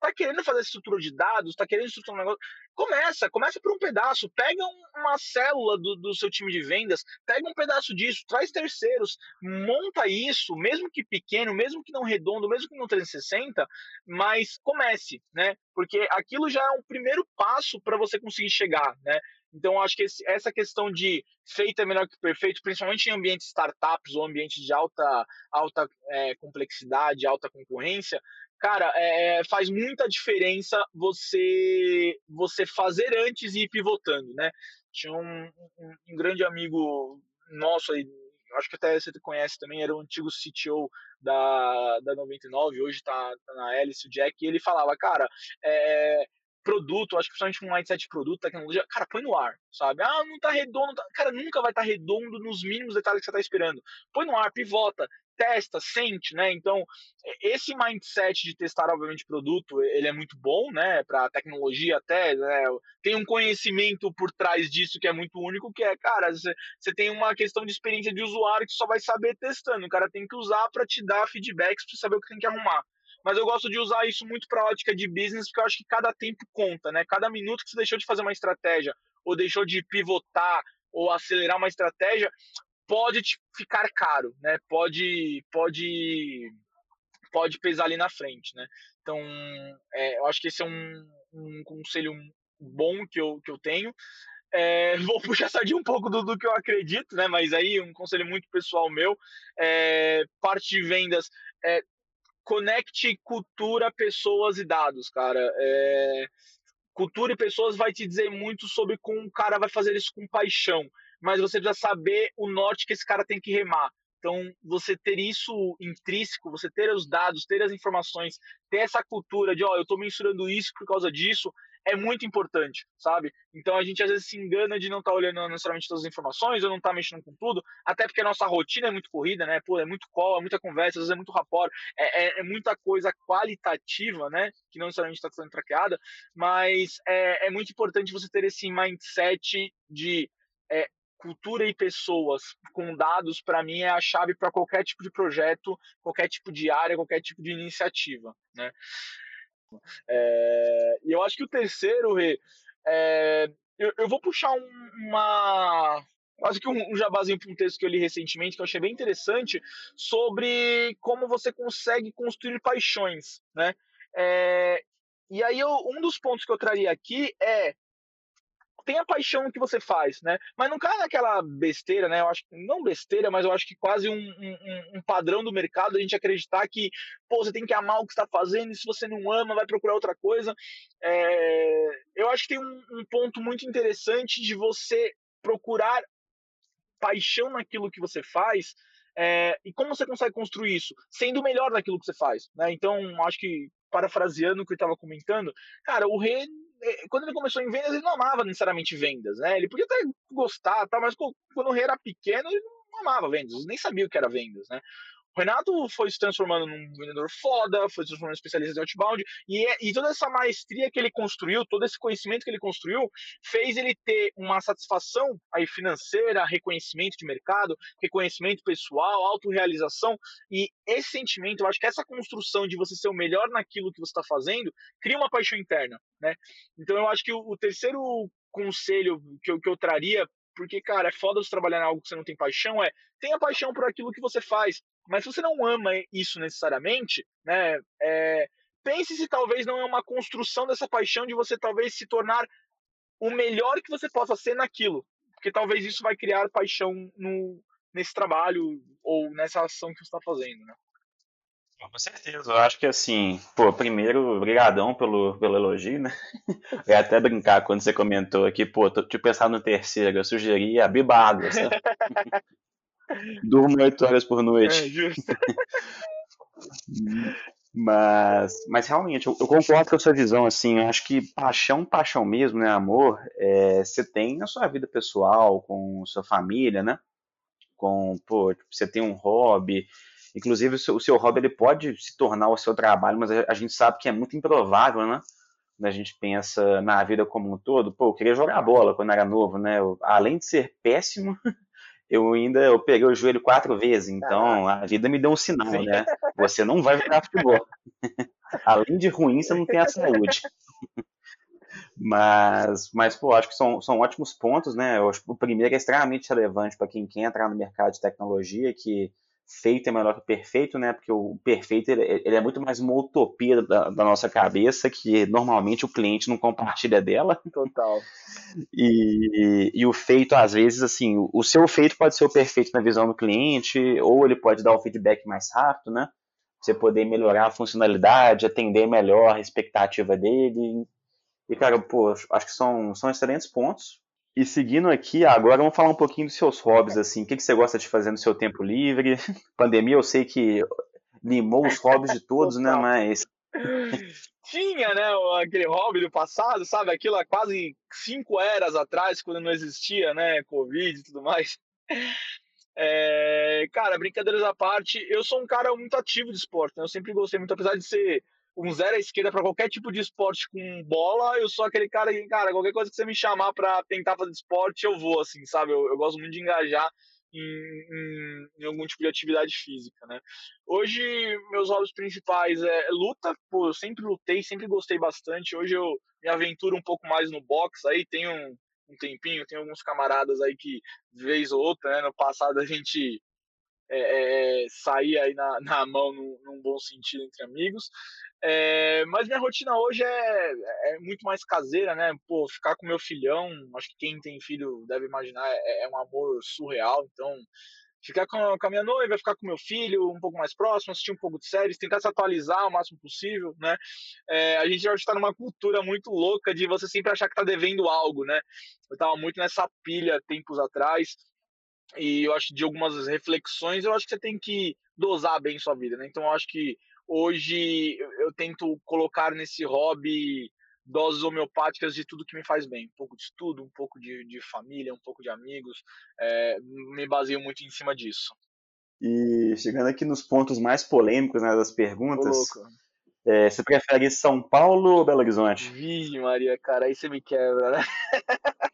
tá querendo fazer estrutura de dados, tá querendo estruturar um negócio. Começa, começa por um pedaço. Pega um, uma célula do, do seu time de vendas, pega um pedaço disso, traz terceiros, monta isso, mesmo que pequeno, mesmo que não redondo, mesmo que não 360, mas comece, né? Porque aquilo já é um primeiro passo para você conseguir chegar, né? Então, acho que esse, essa questão de feito é melhor que perfeito, principalmente em ambientes startups ou ambientes de alta, alta é, complexidade, alta concorrência, cara, é, faz muita diferença você você fazer antes e ir pivotando, né? Tinha um, um, um grande amigo nosso aí, acho que até você conhece também, era o antigo CTO da, da 99, hoje tá, tá na Hélice, o Jack, e ele falava, cara, é, produto, acho que principalmente um mindset de produto, tecnologia, cara, põe no ar, sabe? Ah, não tá redondo, tá... cara, nunca vai estar tá redondo nos mínimos detalhes que você tá esperando. Põe no ar, pivota, testa, sente, né? Então, esse mindset de testar, obviamente, produto, ele é muito bom, né? Para tecnologia até, né? Tem um conhecimento por trás disso que é muito único, que é, cara, você tem uma questão de experiência de usuário que só vai saber testando. O cara tem que usar para te dar feedbacks para saber o que tem que arrumar. Mas eu gosto de usar isso muito para ótica de business, porque eu acho que cada tempo conta, né? Cada minuto que você deixou de fazer uma estratégia, ou deixou de pivotar, ou acelerar uma estratégia, pode ficar caro, né? Pode, pode, pode pesar ali na frente, né? Então, é, eu acho que esse é um, um conselho bom que eu, que eu tenho. É, vou puxar sardinha um pouco do, do, que eu acredito, né? Mas aí um conselho muito pessoal meu. É, parte de vendas, é, conecte cultura, pessoas e dados, cara. É, cultura e pessoas vai te dizer muito sobre como o cara vai fazer isso com paixão. mas você precisa saber o norte que esse cara tem que remar. Então, você ter isso intrínseco, você ter os dados, ter as informações, ter essa cultura de, ó, eu estou mensurando isso por causa disso, é muito importante, sabe? Então a gente às vezes se engana de não estar tá olhando necessariamente todas as informações, ou não estar tá mexendo com tudo, até porque a nossa rotina é muito corrida, né? Pô, é muito call, é muita conversa, às vezes é muito rapport, é, é, é muita coisa qualitativa, né? Que não necessariamente está sendo traqueada, mas é, é, muito importante você ter esse mindset de é, cultura e pessoas com dados, para mim, é a chave para qualquer tipo de projeto, qualquer tipo de área, qualquer tipo de iniciativa, né? É, e eu acho que o terceiro, Rê, é, eu, eu, vou puxar um, uma. Quase que um, um jabazinho para um texto que eu li recentemente, que eu achei bem interessante, sobre como você consegue construir paixões, né? É, e aí, eu, um dos pontos que eu traria aqui é tenha paixão no que você faz, né? Mas não cai naquela besteira, né? Eu acho não besteira, mas eu acho que quase um, um, um, padrão do mercado a gente acreditar que, pô, você tem que amar o que está fazendo e se você não ama, vai procurar outra coisa. É... Eu acho que tem um, um ponto muito interessante de você procurar paixão naquilo que você faz. É... e como você consegue construir isso? Sendo melhor naquilo que você faz. Né? Então, acho que, parafraseando o que eu estava comentando, cara, o rei quando ele começou em vendas, ele não amava necessariamente vendas, né? Ele podia até gostar, tá? mas quando o rei era pequeno, ele não amava vendas, nem sabia o que era vendas, né? O Renato foi se transformando num vendedor foda, foi se transformando em especialista de outbound, e, é, e toda essa maestria que ele construiu, todo esse conhecimento que ele construiu, fez ele ter uma satisfação aí financeira, reconhecimento de mercado, reconhecimento pessoal, autorrealização, e esse sentimento, eu acho que essa construção de você ser o melhor naquilo que você está fazendo, cria uma paixão interna, né? Então eu acho que o, o terceiro conselho que eu, que eu traria porque, cara, é foda você trabalhar em algo que você não tem paixão, é tenha paixão por aquilo que você faz. Mas se você não ama isso necessariamente, né, é, pense se talvez não é uma construção dessa paixão de você talvez se tornar o melhor que você possa ser naquilo. Porque talvez isso vai criar paixão no, nesse trabalho ou nessa ação que você está fazendo, né? Com certeza, eu acho que assim, pô, primeiro, brigadão pelo, pelo elogio, né? Eu ia até brincar quando você comentou aqui, pô, tô, te pensar no terceiro, eu sugeri a bibada, sabe? Durmo oito horas por noite. É, justo. mas, mas realmente, eu, eu, concordo com a sua visão, assim, eu acho que paixão, paixão mesmo, né, amor, é, você tem na sua vida pessoal, com sua família, né, com, pô, tipo, você tem um hobby, inclusive o seu, o seu, hobby ele pode se tornar o seu trabalho, mas a, a gente sabe que é muito improvável, né, quando a gente pensa na vida como um todo, pô, eu queria jogar bola quando era novo, né, eu, além de ser péssimo, eu ainda eu peguei o joelho quatro vezes, então a vida me deu um sinal, Sim. né? Você não vai jogar futebol. Além de ruim, você não tem a saúde. mas, mas pô, acho que são, são ótimos pontos, né? Eu acho que o primeiro é extremamente relevante para quem quer entrar no mercado de tecnologia, que feito é melhor que perfeito, né? Porque o perfeito ele, ele é muito mais uma utopia da, da, nossa cabeça que normalmente o cliente não compartilha dela. Total. E, e o feito, às vezes, assim, o seu feito pode ser o perfeito na visão do cliente, ou ele pode dar o feedback mais rápido, né? Você poder melhorar a funcionalidade, atender melhor a expectativa dele. E, cara, pô, acho que são, são excelentes pontos. E seguindo aqui, agora vamos falar um pouquinho dos seus hobbies, assim. O que, que você gosta de fazer no seu tempo livre? Pandemia, eu sei que limou os hobbies de todos, né? Mas. Tinha, né? Aquele hobby do passado, sabe? Aquilo há quase cinco eras atrás, quando não existia, né? Covid e tudo mais. É, cara, brincadeiras à parte, eu sou um cara muito ativo de esporte, né? Eu sempre gostei muito, apesar de ser um zero à esquerda para qualquer tipo de esporte com bola, eu sou aquele cara que, cara, qualquer coisa que você me chamar para tentar fazer esporte, eu vou, assim, sabe? Eu, eu gosto muito de engajar em, em, em, algum tipo de atividade física, né? Hoje, meus hobbies principais é luta, pô, eu sempre lutei, sempre gostei bastante. Hoje eu me aventuro um pouco mais no boxe, aí tenho um, um tempinho, tenho alguns camaradas aí que, vez ou outra, né, no passado a gente é, é, sair aí na, na mão num, num, bom sentido entre amigos. É, mas minha rotina hoje é, é, muito mais caseira, né? Pô, ficar com meu filhão, acho que quem tem filho deve imaginar, é, é um amor surreal. Então, ficar com com a minha noiva, ficar com meu filho um pouco mais próximo, assistir um pouco de séries, tentar se atualizar o máximo possível, né? É, a gente já está numa cultura muito louca de você sempre achar que está devendo algo, né? Eu estava muito nessa pilha tempos atrás e eu acho de algumas reflexões, eu acho que você tem que dosar bem sua vida, né? Então eu acho que hoje eu, tento colocar nesse hobby doses homeopáticas de tudo que me faz bem. Um pouco de estudo, um pouco de, de família, um pouco de amigos. É, me baseio muito em cima disso. E chegando aqui nos pontos mais polêmicos né, das perguntas, é, você prefere São Paulo ou Belo Horizonte? Vixe, Maria, cara, aí você me quebra, né?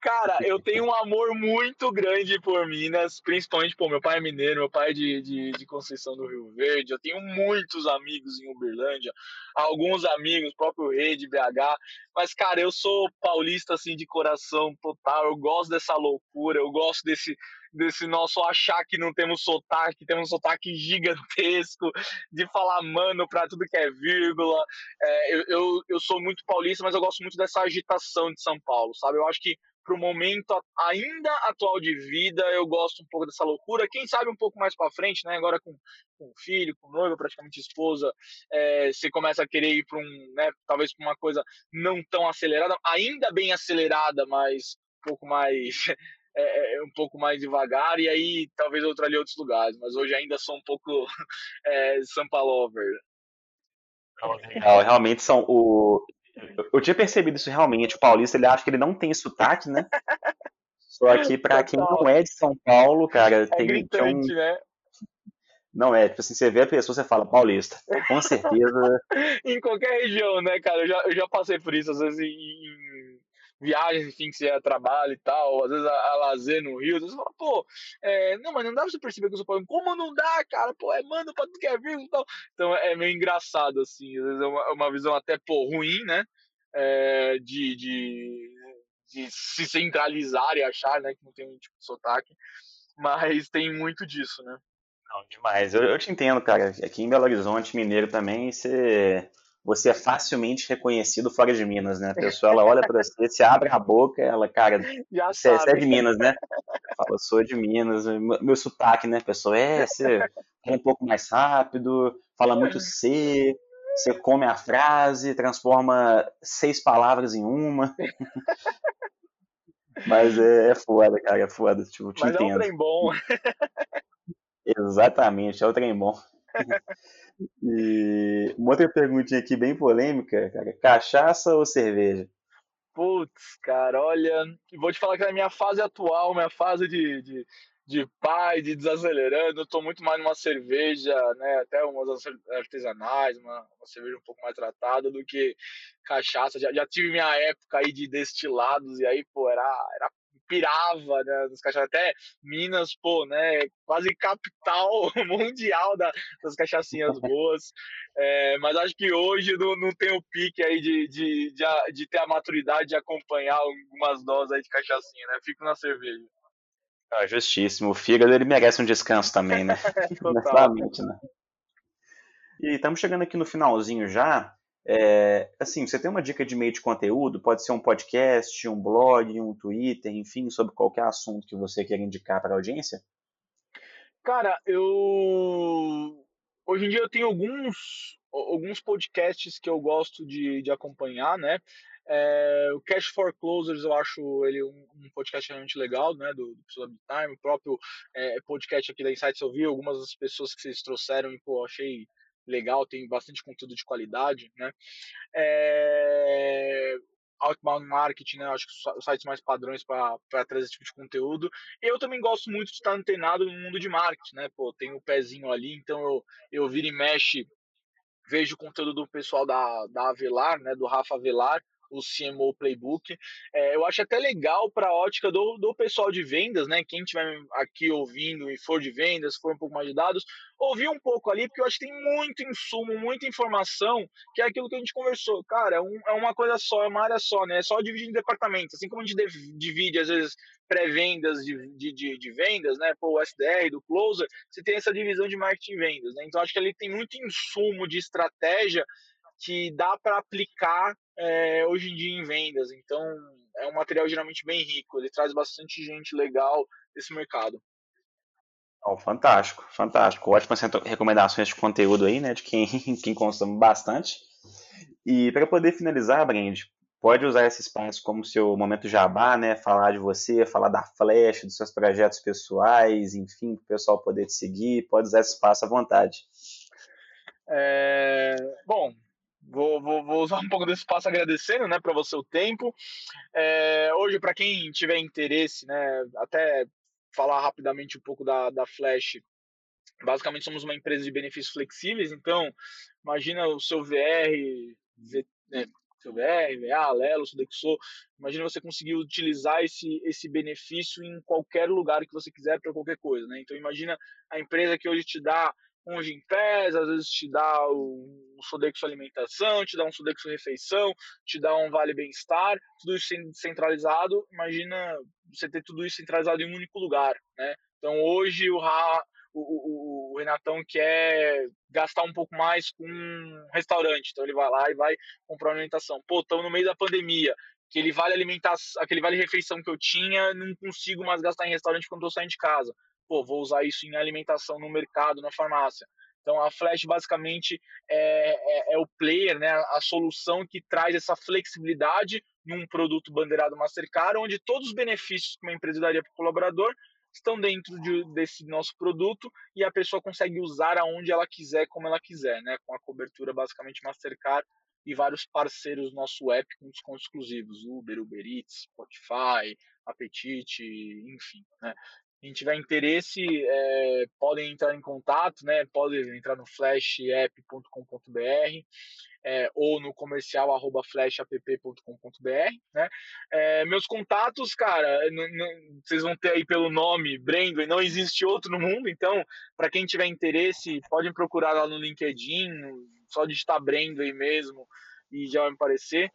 Cara, eu tenho um amor muito grande por Minas, principalmente, pô, meu pai é mineiro, meu pai é de, de, de, Conceição do Rio Verde, eu tenho muitos amigos em Uberlândia, alguns amigos, próprio rei de BH, mas, cara, eu sou paulista, assim, de coração total, eu gosto dessa loucura, eu gosto desse, desse nosso achar que não temos sotaque, temos um sotaque gigantesco, de falar mano para tudo que é vírgula. É, eu, eu, eu, sou muito paulista, mas eu gosto muito dessa agitação de São Paulo, sabe? Eu acho que para o momento ainda atual de vida, eu gosto um pouco dessa loucura. Quem sabe um pouco mais para frente, né? Agora com, com filho, com noiva, praticamente esposa, é, você começa a querer ir para um, né? Talvez para uma coisa não tão acelerada, ainda bem acelerada, mas um pouco mais é, é, é, um pouco mais devagar e aí talvez eu traria outros lugares, mas hoje ainda sou um pouco é, Sampa Lover. realmente são o. Eu tinha percebido isso realmente. O paulista ele acha que ele não tem sotaque, né? Só que para quem não é de São Paulo, cara, é tem gritante, um... né? Não é, tipo assim, você vê a pessoa, você fala paulista. Com certeza. em qualquer região, né, cara? Eu já, eu já passei por isso, às vezes em, viagens, enfim, que você ia trabalho e tal, às vezes a, a lazer no Rio, às vezes você fala, pô, é, não, mas não dá pra você perceber que eu sou paulista. Como não dá, cara? Pô, é mano pra tu que é vivo e tal. Então é meio engraçado, assim, às vezes é uma, uma visão até, pô, ruim, né? É, de, de, de, se centralizar e achar, né, que não tem um tipo de sotaque, mas tem muito disso, né? Não, demais. Eu, eu te entendo, cara. Aqui em Belo Horizonte, Mineiro também, você você é facilmente reconhecido fora de Minas, né? A pessoa ela olha para você, você abre a boca, ela, cara, você, você, é de Minas, né? Fala, sou de Minas, meu, sotaque, né? A pessoa, é, você é um pouco mais rápido, fala muito C, você come a frase, transforma seis palavras em uma. Mas é, é foda, cara, é foda. Tipo, te Mas entendo. é um trem bom. Exatamente, é o trem bom. E uma outra perguntinha aqui bem polêmica, cara. Cachaça ou cerveja? Putz, cara, olha, vou te falar que na minha fase atual, minha fase de, de, de pai, de desacelerando, eu tô muito mais numa cerveja, né, até umas artesanais, uma, uma cerveja um pouco mais tratada do que cachaça. Já, já tive minha época aí de destilados e aí, pô, era, era pirava né, nos cachaças. Até Minas, pô, né? Quase capital mundial da, das cachaçinhas boas. É, mas acho que hoje não, não tem o pique aí de, de, de, de, ter a maturidade de acompanhar algumas doses aí de cachaçinha, né? Fico na cerveja. Ah, justíssimo. O fígado ele merece um descanso também, né? Honestamente, né? E estamos chegando aqui no finalzinho já. É, assim, você tem uma dica de meio de conteúdo? Pode ser um podcast, um blog, um Twitter, enfim, sobre qualquer assunto que você queira indicar para a audiência? Cara, eu hoje em dia eu tenho alguns alguns podcasts que eu gosto de, de acompanhar, né? É, o Cash for Closers eu acho ele um, um podcast realmente legal, né? Do, do Time, o próprio é, podcast aqui da Insights eu vi algumas das pessoas que vocês trouxeram e pô, achei legal, tem bastante conteúdo de qualidade, né? É... Outbound Marketing, né? Acho que os sites mais padrões para trazer esse tipo de conteúdo. Eu também gosto muito de estar antenado no mundo de marketing, né? Pô, tem o um pezinho ali, então eu, eu viro e mexe, vejo o conteúdo do pessoal da, da Avelar, né? Do Rafa Avelar, o CMO Playbook. É, eu acho até legal para a ótica do, do pessoal de vendas, né? Quem estiver aqui ouvindo e for de vendas, for um pouco mais de dados, ouvir um pouco ali, porque eu acho que tem muito insumo, muita informação, que é aquilo que a gente conversou. Cara, é, um, é uma coisa só, é uma área só, né? É só dividir em departamentos. Assim como a gente divide, às vezes, pré-vendas de, de, de, de, vendas, né? Pô, o SDR, do closer, você tem essa divisão de marketing e vendas, né? Então acho que ali tem muito insumo de estratégia que dá para aplicar é, hoje em dia em vendas. Então, é um material geralmente bem rico, ele traz bastante gente legal desse mercado. Oh, fantástico, fantástico. Ótimas recomendações de conteúdo aí, né? De quem, quem consome bastante. E para poder finalizar, Brand, pode usar esse espaço como seu momento jabá, né? Falar de você, falar da Flash, dos seus projetos pessoais, enfim, para o pessoal poder te seguir. Pode usar esse espaço à vontade. É... Bom, Vou, vou, vou, usar um pouco desse espaço agradecendo né, para você o tempo. É, hoje, para quem tiver interesse, né, até falar rapidamente um pouco da, da Flash. Basicamente, somos uma empresa de benefícios flexíveis, então, imagina o seu VR, v, né, seu VR, VA, Lelo, Sodexo, imagina você conseguir utilizar esse, esse benefício em qualquer lugar que você quiser para qualquer coisa, né? Então imagina a empresa que hoje te dá um Gimpass, às vezes te dá um Sodexo Alimentação, te dá um Sodexo Refeição, te dá um Vale Bem-Estar, tudo isso centralizado. Imagina você ter tudo isso centralizado em um único lugar, né? Então hoje o, Ra, o, o, o Renatão quer gastar um pouco mais com um restaurante, então ele vai lá e vai comprar uma alimentação. Pô, estamos no meio da pandemia, aquele vale alimentação, aquele vale refeição que eu tinha, não consigo mais gastar em restaurante quando estou saindo de casa pô, vou usar isso em alimentação no mercado, na farmácia. Então a Flash basicamente é, é, é, o player, né, a solução que traz essa flexibilidade num produto bandeirado Mastercard, onde todos os benefícios que uma empresa daria para o colaborador estão dentro de, desse nosso produto e a pessoa consegue usar aonde ela quiser, como ela quiser, né, com a cobertura basicamente Mastercard e vários parceiros do nosso app com descontos exclusivos, Uber, Uber Eats, Spotify, Apetite, enfim, né? Quem tiver interesse, é, podem entrar em contato, né? Podem entrar no flashapp.com.br é, ou no comercial arroba flashapp.com.br, né? É, meus contatos, cara, vocês vão ter aí pelo nome Brandway, não existe outro no mundo, então, para quem tiver interesse, podem procurar lá no LinkedIn, só digitar Brandway mesmo e já vai me aparecer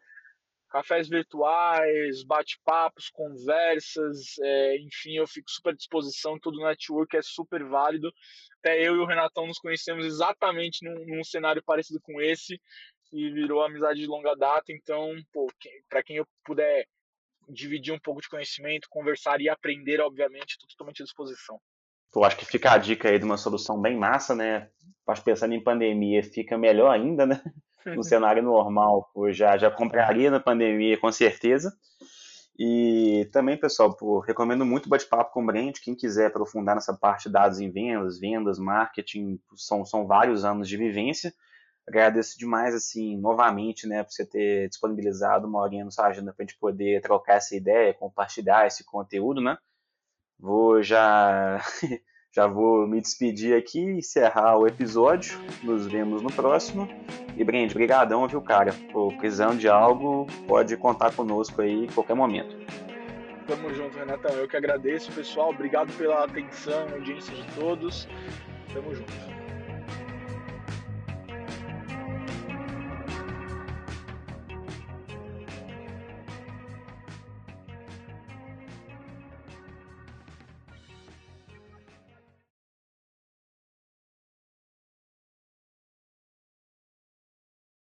cafés virtuais, bate-papos, conversas, é, enfim, eu fico super à disposição, todo network é super válido. Até eu e o Renatão nos conhecemos exatamente num, num cenário parecido com esse e virou amizade de longa data, então, para quem eu puder dividir um pouco de conhecimento, conversar e aprender, obviamente, estou totalmente à disposição. Eu acho que fica a dica aí de uma solução bem massa, né? Acho pensando em pandemia, fica melhor ainda, né? No cenário normal, eu já, já compraria na pandemia, com certeza. E também, pessoal, pô, recomendo muito bate-papo com o Brent. Quem quiser aprofundar nessa parte de dados em vendas, vendas, marketing, são, são vários anos de vivência. Agradeço demais, assim, novamente, né, por você ter disponibilizado uma horinha na sua agenda para a gente poder trocar essa ideia, compartilhar esse conteúdo, né? Vou já Já vou me despedir aqui, encerrar o episódio. Nos vemos no próximo. E Brende, brigadão, viu, cara? Pô, precisando de algo, pode contar conosco aí em qualquer momento. Tamo junto, Renatão. Eu que agradeço, pessoal. Obrigado pela atenção, audiência de todos. Tamo junto.